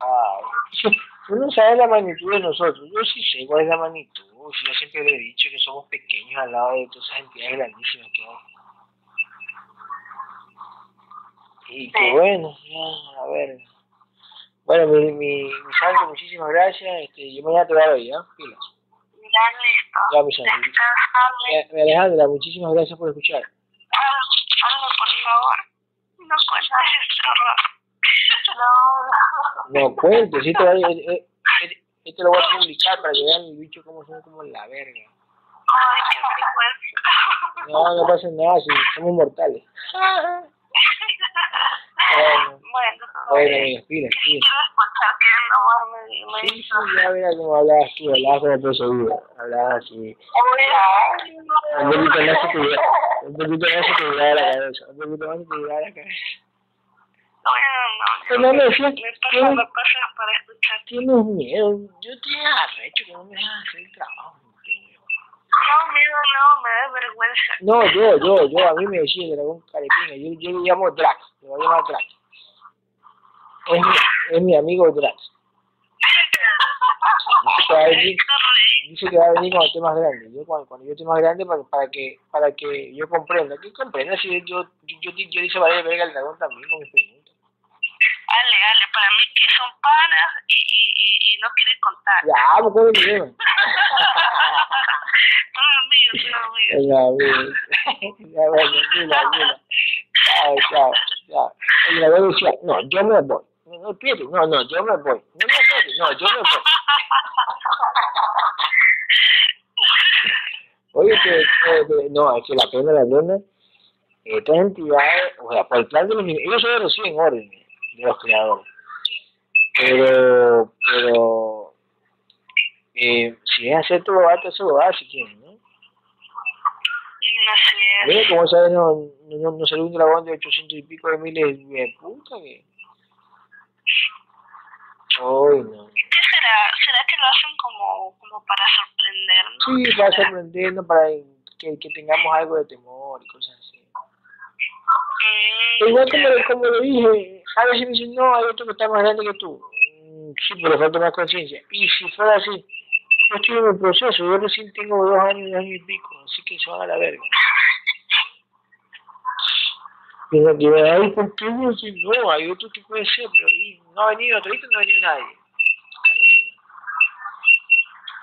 Ay, uno sabe la magnitud de nosotros. Yo sí sé cuál es la magnitud. Yo siempre le he dicho que somos pequeños al lado de todas esas entidades grandísimas que hay. Y que bueno, ya, a ver. Bueno, mi, mi, mi muchísimas gracias. Este, yo mañana te voy a ver, ¿ya? Pilas. Ya listo. Ya. Descansable. Eh, Alejandra, muchísimas gracias por escuchar. Hazlo, por favor. No cuentas este horror. No, no. No, cuente, sí te voy a, eh, eh, este lo voy a publicar para que vean mi bicho cómo son como la verga. Ay, qué vergüenza. No, no pasa nada, si somos mortales. Bueno, Bueno, bueno, quiero escuchar que me, me Sí, ya verás cómo hablabas tú, hablabas con el profesor, hablabas así. Un poquito más se te un poquito más se te llega a la cabeza, un poquito más se te la cabeza. No no, me decías me pasa para escuchar. tienes miedo, yo te arrecho que no me dejas hacer el trabajo. No, miedo, no, me da vergüenza. No, yo, yo, yo, a mí me decía que era un yo, yo le llamo Drax, le voy a llamar Drax. Es mi, es mi amigo Drax. Dice que va a venir, dice que va a venir cuando esté más grande. Yo cuando, cuando yo esté más grande para, para que para que yo comprenda. ¿Qué comprenda? Si yo, yo, yo, yo, hice varias verga el dragón también con mis preguntas. Ale, ale, para mí que son panas y, y, y, y no quieren contar. Ya, pues, ¿cómo es el problema? Son amigos, son amigos. Venga, bien. Ya, bueno, mira, mira. Chao, chao, chao. El dragón decía, no, yo me voy. No, no, espérate, no, no, yo me voy. No, no, espérate, no, yo me voy. Oye, que, eh, que- no, es que la pena de la luna, estas entidades, o sea, por el plan de los ellos solo reciben órdenes de los creadores. Pero, pero, eh, si es hacer todo lo eso lo hace, si quieren, ¿no? No sé. Mira, como sabes, no, no, no salió un dragón de 800 y pico de miles de puta que. Uy, no. ¿Qué será? ¿Será que lo hacen como, como para sorprendernos? Sí, para sorprendernos, para que, que tengamos algo de temor y cosas así. Mm, Igual como, como le dije, a veces me dicen, no, hay otro que está más grande que tú. Mm, Sí, pero falta más conciencia. Y si fuera así, yo estoy en el proceso, yo recién tengo dos años, dos años y pico, así que se van a la verga. Y me quedé ahí, ¿por qué no? Sí, no, hay otro que puede ser, pero ahí no ha venido, no ha venido nadie.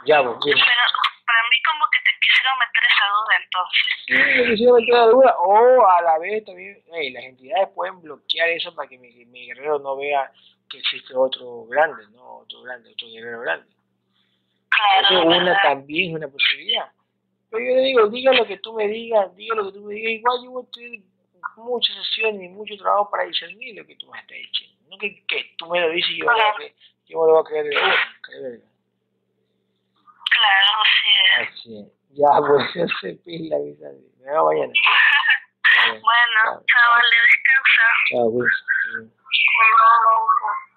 Ya, pues, bien. Pero para mí como que te quisieron meter esa duda entonces. Sí, me quisiera meter la duda, o a la vez también, hey, las entidades pueden bloquear eso para que mi, mi guerrero no vea que existe otro grande, ¿no? Otro grande, otro guerrero grande. Claro, Eso es una ¿verdad? también es una posibilidad. Pero yo le digo, diga lo que tú me digas, diga lo que tú me digas, igual yo voy a tener muchas sesiones y mucho trabajo para discernir lo que tú me estás diciendo. No que, que tú me lo dices y yo, Ajá. lo yo me lo voy a creer de verga. Claro, sí. Así es. Ya, pues, yo se pila, sangre. Me veo mañana. Bueno, Chao, chaval, descansa. Chao, pues. Chao.